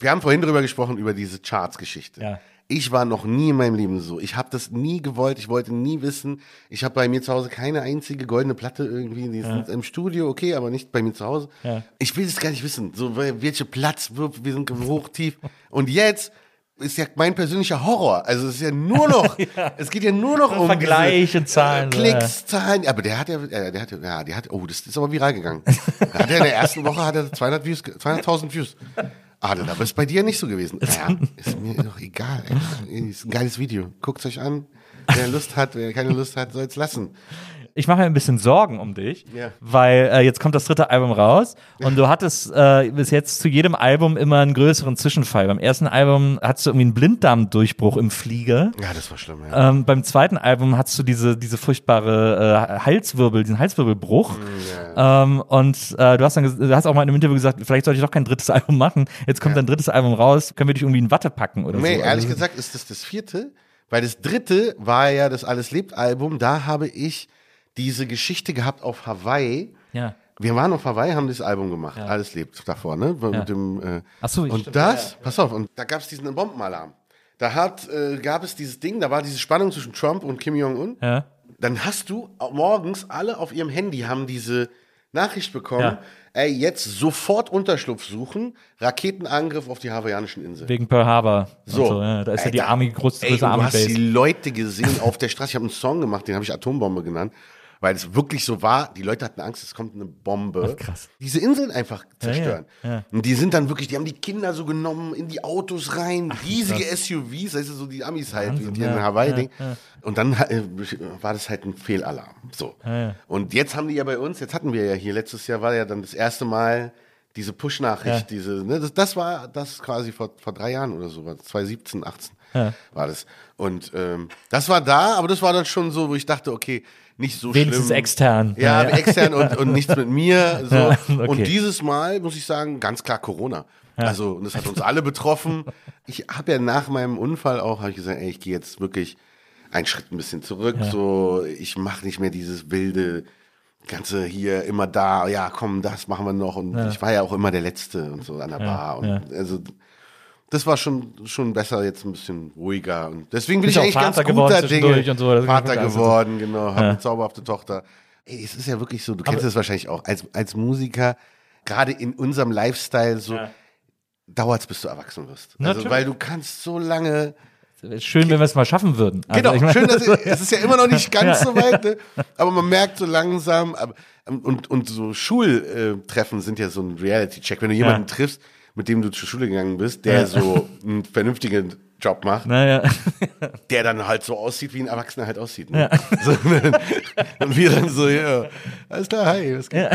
Wir haben vorhin drüber gesprochen, über diese Charts-Geschichte. Ja. Ich war noch nie in meinem Leben so. Ich habe das nie gewollt. Ich wollte nie wissen. Ich habe bei mir zu Hause keine einzige goldene Platte irgendwie. Die sind im Studio, okay, aber nicht bei mir zu Hause. Ja. Ich will das gar nicht wissen. So, wel- welche Platz, wir sind hoch, tief. Und jetzt ist ja mein persönlicher Horror. Also es ist ja nur noch, es geht ja nur noch um Vergleich diese, und Zahlen, Klicks, Zahlen. Aber der hat ja, äh, der hat ja, ja, der hat, oh, das ist aber viral gegangen. Hat er in der ersten Woche hat er 200 Views, ge- 200.000 Views. Adel, aber ist bei dir nicht so gewesen. Naja, ist mir doch egal. Ey. Ist ein geiles Video. Guckt euch an. wer Lust hat, wer keine Lust hat, soll es lassen. Ich mache mir ein bisschen Sorgen um dich, Ja. weil äh, jetzt kommt das dritte Album raus und du hattest äh, bis jetzt zu jedem Album immer einen größeren Zwischenfall. Beim ersten Album hattest du irgendwie einen Blinddarmdurchbruch im Flieger. Ja, das war schlimm, ja. Ähm, beim zweiten Album hattest du diese, diese furchtbare äh, Halswirbel, diesen Halswirbelbruch. Ähm, und äh, du hast dann du hast auch mal in einem Interview gesagt, vielleicht sollte ich doch kein drittes Album machen. Jetzt kommt dein drittes Album raus, können wir dich irgendwie in Watte packen oder Nee, so. ehrlich Also- gesagt ist das das vierte, weil das dritte war ja das Alles lebt Album, da habe ich diese Geschichte gehabt auf Hawaii. Ja. Wir waren auf Hawaii, haben das Album gemacht, Alles lebt davor, ne? Mit dem, äh, Ach so, und stimmt, das, pass auf, und da gab es diesen Bombenalarm. Da hat, äh, gab es dieses Ding, da war diese Spannung zwischen Trump und Kim Jong-un. Ja. Dann hast du morgens alle auf ihrem Handy haben diese Nachricht bekommen, Ja. ey, jetzt sofort Unterschlupf suchen, Raketenangriff auf die hawaiianischen Inseln. Wegen Pearl Harbor. So, so ja, da ist ja Ey, die Army, große, und Army Du hast die Base. Leute gesehen auf der Straße. Ich habe einen Song gemacht, den habe ich Atombombe genannt, weil es wirklich so war. Die Leute hatten Angst, es kommt eine Bombe. krass. Diese Inseln einfach zerstören. ja, ja. Und die sind dann wirklich, die haben die Kinder so genommen, in die Autos rein, riesige SUVs, das ist so die Amis halt, Wahnsinn, die in ja, Hawaii-Ding. Und dann äh, war das halt ein Fehlalarm. So. Und jetzt haben die ja bei uns, jetzt hatten wir ja hier, letztes Jahr war ja dann das erste Mal diese Push-Nachricht, Ja. diese, ne, das, das war das quasi vor, vor drei Jahren oder so, war 2017, 18 war das. Und ähm, das war da, aber das war dann schon so, wo ich dachte, okay, nicht so Wenigstens schlimm. extern. Ja, Ja, ja. extern und, und nichts mit mir. So. Ja, okay. Und dieses Mal muss ich sagen, ganz klar Corona. Also, und das hat uns alle betroffen. Ich habe ja nach meinem Unfall auch, habe ich gesagt, ey, ich gehe jetzt wirklich einen Schritt ein bisschen zurück. So, ich mache nicht mehr dieses wilde ganze hier immer da. Ja, komm, das machen wir noch. Und ich war ja auch immer der Letzte und so an der Bar. Und also das war schon, schon besser, jetzt ein bisschen ruhiger. Und deswegen bin ich auch eigentlich ganz Vater geworden guter Dinge. und so, Vater geworden, genau. Habe eine zauberhafte Tochter. Ey, es ist ja wirklich so, du kennst es wahrscheinlich auch, als, als Musiker, gerade in unserem Lifestyle, so Ja. dauert es, bis du erwachsen wirst. Also, Natürlich. weil du kannst so lange. Schön, wenn wir es mal schaffen würden. Also, Genau, ich mein- schön, dass es ist ja immer noch nicht ganz so weit, ne? aber man merkt so langsam, aber, und, und so Schultreffen sind ja so ein Reality-Check. Wenn du jemanden Ja. triffst, mit dem du zur Schule gegangen bist, der Ja. so einen vernünftigen Job macht, Naja. der dann halt so aussieht, wie ein Erwachsener halt aussieht. Ne? So, ne? und wir dann so, ja, alles klar, hi, was geht?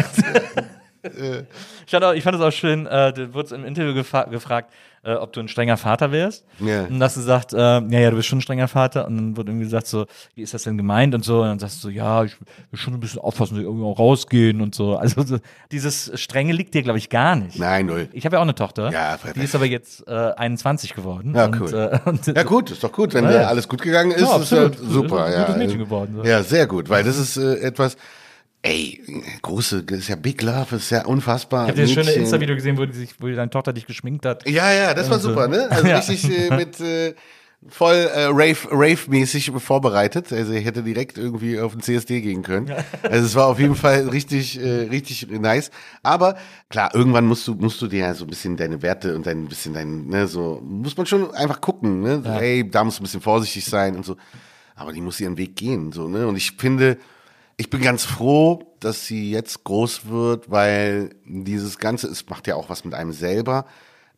Ich fand, auch, ich fand es auch schön, äh, du wurdest im Interview gefa gefragt, äh, ob du ein strenger Vater wärst. Ja. Und hast du gesagt, äh, ja, ja, du bist schon ein strenger Vater. Und dann wurde irgendwie gesagt, so, wie ist das denn gemeint und so. Und dann sagst du, so, ja, ich will schon ein bisschen aufpassen, dass ich irgendwie auch rausgehen und so. Also so, dieses Strenge liegt dir, glaube ich, gar nicht. Nein, null. Ich habe ja auch eine Tochter. Ja, die ist aber jetzt äh, 21 geworden. Ja, und, cool. äh, und, Ja gut, ist doch gut, wenn Ja, ja. alles gut gegangen ist, Ja, ist ja super. Ist ein ja. gutes Mädchen geworden, so. Ja, sehr gut, weil das ist äh, etwas, ey, große, das ist ja Big Love, ist ja unfassbar. ich habe dieses schöne. Insta-Video gesehen, wo, die sich, wo deine Tochter dich geschminkt hat. Ja, ja, das war Also, super, ne? Also ja. richtig äh, mit äh, voll äh, Rave, Rave-mäßig vorbereitet. Also ich hätte direkt irgendwie auf den CSD gehen können. Also es war auf jeden Fall richtig, äh, richtig nice. Aber klar, irgendwann musst du, musst du dir ja so ein bisschen deine Werte und dein bisschen dein, ne, so, muss man schon einfach gucken, ne? So, Ey, da musst du ein bisschen vorsichtig sein und so. Aber die muss ihren Weg gehen, so, ne? Und ich finde, ich bin ganz froh, dass sie jetzt groß wird, weil dieses Ganze, es macht ja auch was mit einem selber.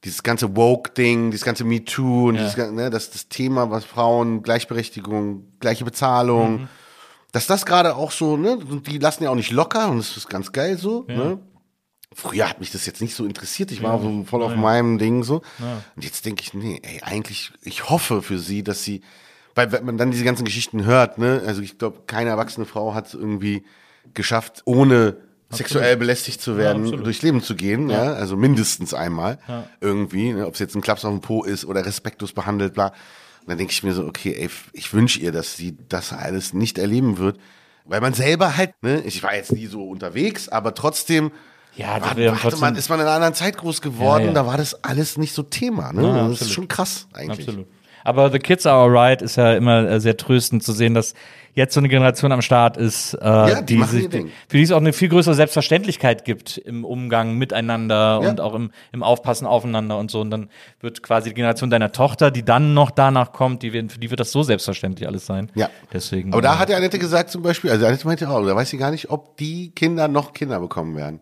Dieses ganze Woke-Ding, dieses ganze MeToo und dieses, gan- ne, das, das Thema, was Frauen, Gleichberechtigung, gleiche Bezahlung, dass das gerade auch so, ne, die lassen ja auch nicht locker und das ist ganz geil so, ne. Früher hat mich das jetzt nicht so interessiert, ich war so voll auf meinem Ding so. Und jetzt denke ich, nee, ey, eigentlich, ich hoffe für sie, dass sie, weil wenn man dann diese ganzen Geschichten hört, ne, also ich glaube, keine erwachsene Frau hat es irgendwie geschafft, ohne sexuell belästigt zu werden, absolut. durchs Leben zu gehen, ja, also mindestens einmal irgendwie, ne, ob es jetzt ein Klaps auf den Po ist oder respektlos behandelt, bla. Und dann denke ich mir so, okay, ey, ich wünsche ihr, dass sie das alles nicht erleben wird, weil man selber halt, ne, ich war jetzt nie so unterwegs, aber trotzdem, Ja, war, trotzdem- man, ist man in einer anderen Zeit groß geworden, Ja, ja. da war das alles nicht so Thema, ne? Ja, das absolut. ist schon krass eigentlich. Absolut. Aber The Kids Are Alright ist ja immer äh, sehr tröstend zu sehen, dass jetzt so eine Generation am Start ist, äh, die die, machen sich, für die es auch eine viel größere Selbstverständlichkeit gibt im Umgang miteinander Ja. und auch im, im Aufpassen aufeinander und so. Und dann wird quasi die Generation deiner Tochter, die dann noch danach kommt, die, wird- für die wird das so selbstverständlich alles sein. Ja. Deswegen. Aber da äh, hat ja Annette gesagt zum Beispiel, also Annette meinte auch, da weiß sie gar nicht, ob die Kinder noch Kinder bekommen werden.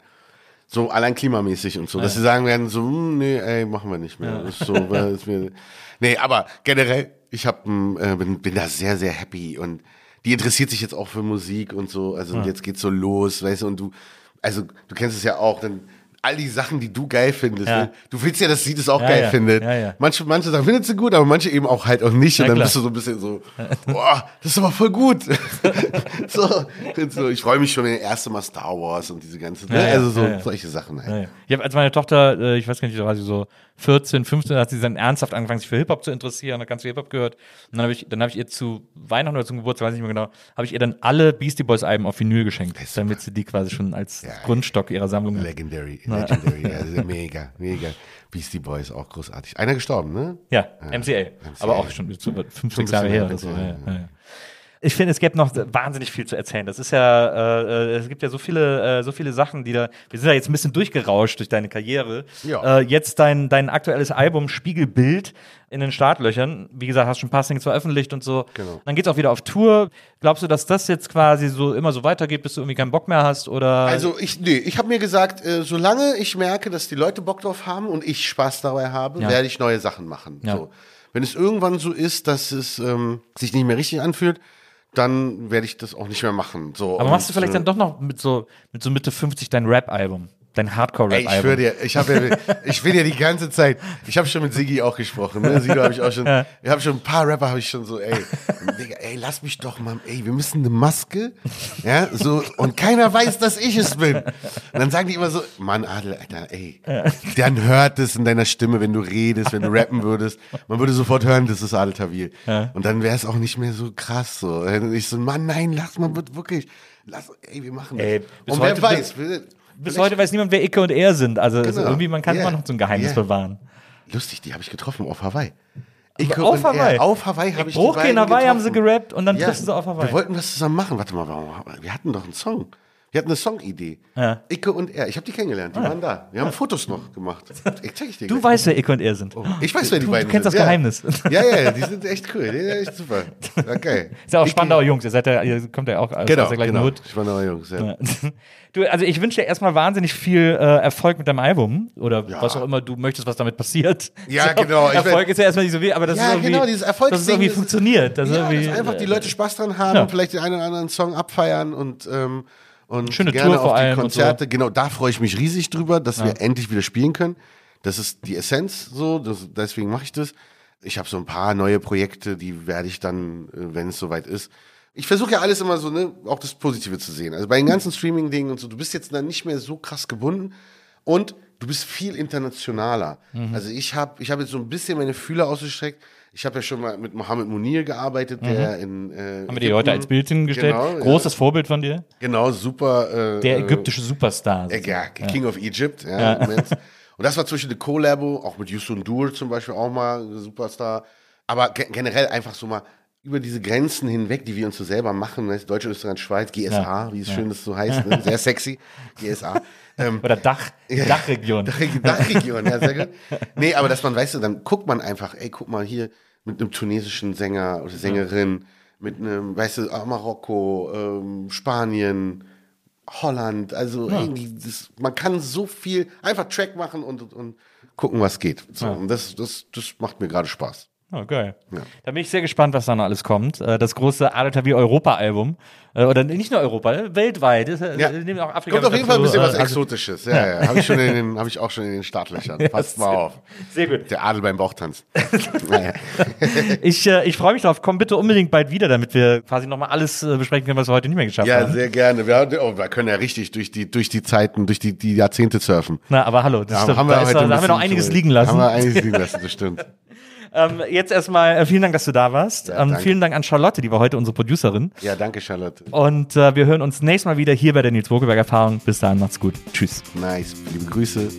So allein klimamäßig und so, dass sie sagen werden, so, hm, nee, ey, machen wir nicht mehr. Ist so, es mir, nee, aber generell, Ich hab, ähm, äh, bin, bin da sehr, sehr happy und die interessiert sich jetzt auch für Musik und so. Also und jetzt geht's so los, weißt du, und du, also du kennst es ja auch, dann all die Sachen, die du geil findest. Ja. Ne? Du willst ja, dass sie das auch Ja, geil ja. findet. Manche, manche Sachen findet sie gut, aber manche eben auch halt auch nicht. Und dann klar. bist du so ein bisschen so, boah, das ist aber voll gut. so, so, ich freue mich schon in erste Mal Star Wars und diese ganzen, ne? Also so solche Sachen halt. Ich habe als meine Tochter, äh, ich weiß gar nicht, da war sie so 14, 15, hat sie dann ernsthaft angefangen, sich für Hip-Hop zu interessieren, hat ganz viel Hip-Hop gehört. Und dann habe ich, dann habe ich ihr zu Weihnachten oder zum Geburtstag, weiß ich nicht mehr genau, habe ich ihr dann alle Beastie Boys Alben auf Vinyl geschenkt, damit sie die quasi schon als Grundstock ihrer Sammlung. Legendary, legendary, also mega, mega. Beastie Boys auch großartig. Einer gestorben, ne? Ja, MCA. Aber auch schon fünf, sechs Jahre her oder so. ja, ja. Ich finde, es gibt noch wahnsinnig viel zu erzählen. Das ist ja, äh, äh, es gibt ja so viele, äh, so viele Sachen, die da. Wir sind ja jetzt ein bisschen durchgerauscht durch deine Karriere. Ja. Äh, jetzt dein, dein aktuelles Album Spiegelbild in den Startlöchern. Wie gesagt, hast schon ein paar Singles veröffentlicht und so. Genau. Dann geht's auch wieder auf Tour. Glaubst du, dass das jetzt quasi so immer so weitergeht, bis du irgendwie keinen Bock mehr hast? Oder Also ich, nee, ich habe mir gesagt, äh, solange ich merke, dass die Leute Bock drauf haben und ich Spaß dabei habe, Ja. werde ich neue Sachen machen. Ja. So. Wenn es irgendwann so ist, dass es ähm, sich nicht mehr richtig anfühlt, dann werde ich das auch nicht mehr machen. So, aber machst du vielleicht äh, dann doch noch mit so, mit so Mitte 50 dein Rap-Album? Dein Hardcore-Rap-Album? ich schwöre dir, ich habe ja, ich will ja die ganze Zeit, ich habe schon mit Siggi auch gesprochen, ne? Sido habe ich auch schon, ich habe schon ein paar Rapper habe ich schon so, ey, Digga, ey, lass mich doch mal, ey, wir müssen eine Maske, ja, so und keiner weiß, dass ich es bin. Und dann sagen die immer so, Mann, Adel, Alter, ey, dann hört es in deiner Stimme, wenn du redest, wenn du rappen würdest, man würde sofort hören, das ist Adel Tawil. Und dann wäre es auch nicht mehr so krass so. Und ich so, Mann, nein, lass mal wirklich, lass, ey, wir machen das. Ey, bis und wer weiß, wir- Bis vielleicht- heute weiß niemand, wer Icke und er sind. Also, also Genau. irgendwie, man kann Ja. immer noch so ein Geheimnis Ja. bewahren. Lustig, die habe ich getroffen auf Hawaii. Icke auf Hawaii? Er, auf Hawaii habe ich die Bruchke in Hawaii haben sie getroffen. gerappt und dann triffst du sie auf Hawaii. Wir wollten was zusammen machen. Warte mal, warum? Wir hatten doch einen Song. Wir hatten eine Songidee. Ja. Icke und er. Ich habe die kennengelernt. Die waren da. Wir haben Fotos noch gemacht. Ich zeig ich dir Du gleich. weißt, wer Icke und er sind. Ich weiß, wer die du, beiden du kennst sind. das ja. Geheimnis. Ja, ja, ja, die sind echt cool. Die sind echt super. Okay. Ist ja auch Spandauer Jungs. Ihr seid ja, ihr kommt ja auch aus, Genau, aus der gleichen genau. Hut. Spandauer Jungs, ja. Ja. Du, also ich wünsche dir erstmal wahnsinnig viel äh, Erfolg mit deinem Album oder Ja. was auch immer du möchtest, was damit passiert. Ja, genau. Ich Erfolg werd- ist ja erstmal nicht so viel, aber das Ja, ist irgendwie, genau, dieses dass es Erfolgsding irgendwie ist- funktioniert. Dass ja, irgendwie, dass einfach die Leute Spaß dran haben, vielleicht den einen oder anderen Song abfeiern und, ähm, und Schöne gerne Tour vor auf die und so. Konzerte. Genau, da freue ich mich riesig drüber, dass wir endlich wieder spielen können. Das ist die Essenz so, das, deswegen mache ich das. Ich habe so ein paar neue Projekte, die werde ich dann, äh, wenn es soweit ist. Ich versuche ja alles immer so, ne, auch das Positive zu sehen. Also bei den ganzen Streaming-Dingen und so, du bist jetzt dann nicht mehr so krass gebunden und du bist viel internationaler. Mhm. Also ich habe ich hab jetzt so ein bisschen meine Fühler ausgestreckt. Ich habe ja schon mal mit Mohammed Munir gearbeitet, der in äh, Mhm. haben wir dir heute als Bild hingestellt. Genau, ja. Großes Vorbild von dir. Genau, super. Äh, Der ägyptische Superstar. äh, ja, King of Egypt. Ja. Und das war Beispiel eine Collabo, auch mit Yusun Dur zum Beispiel auch mal, Superstar. Aber ge generell einfach so mal über diese Grenzen hinweg, die wir uns so selber machen, weißt, Deutschland, Österreich, Schweiz, GSA, Ja, wie es ja. schön das so heißt, ne? sehr sexy, GSA. Ähm, Oder Dach, Dachregion. Dach- Dachregion, ja, sehr gut. Nee, aber dass man, weißt du, dann guckt man einfach, ey, guck mal hier mit einem tunesischen Sänger oder Sängerin, mit einem, weißt du, ah, Marokko, ähm, Spanien, Holland, also irgendwie, das, man kann so viel, einfach Track machen und, und, und gucken, was geht. So, Und das, das, das macht mir gerade Spaß. Oh, geil. Da bin ich sehr gespannt, was da noch alles kommt. Äh, Das große Adel Europa-Album. Äh, Oder nicht nur Europa, weltweit. Äh, Ja. nehmen auch Afrika Kommt auf jeden Fall ein bisschen was Exotisches. Ja, ja. Habe ich, schon in den- hab ich auch schon in den Startlöchern. Passt mal auf. Sehr gut. Der Adel beim Bauchtanz. Ich, äh, ich freue mich drauf. Komm bitte unbedingt bald wieder, damit wir quasi nochmal alles besprechen können, was wir heute nicht mehr geschafft Ja, haben. sehr gerne. Wir, haben- oh, wir können ja richtig durch die, durch die Zeiten, durch die, die Jahrzehnte surfen. Na, aber hallo, das Ja, stimmt. haben wir, da, ist, heute da haben wir noch einiges liegen lassen. Haben wir einiges liegen lassen, das stimmt. Ähm, jetzt erstmal äh, vielen Dank, dass du da warst. Ja, ähm, vielen Dank an Charlotte, die war heute unsere Producerin. Ja, danke, Charlotte. Und äh, wir hören uns nächstes Mal wieder hier bei der Nils Bokelberg Erfahrung. Bis dahin, macht's gut. Tschüss. Nice. Liebe Grüße.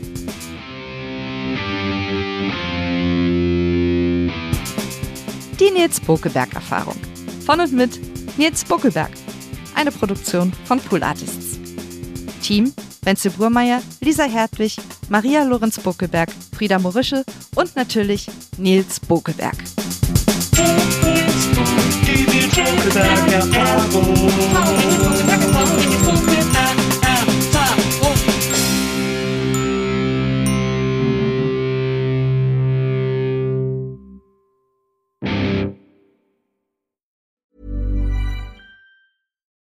Die Nils Bokeberg Erfahrung. Von und mit Nils Bokeberg. Eine Produktion von Pool Artists. Team Wenzel Burmeier, Lisa Hertwig, Maria Lorenz Bokeberg, Frieda Morische und natürlich Nils Bokeberg.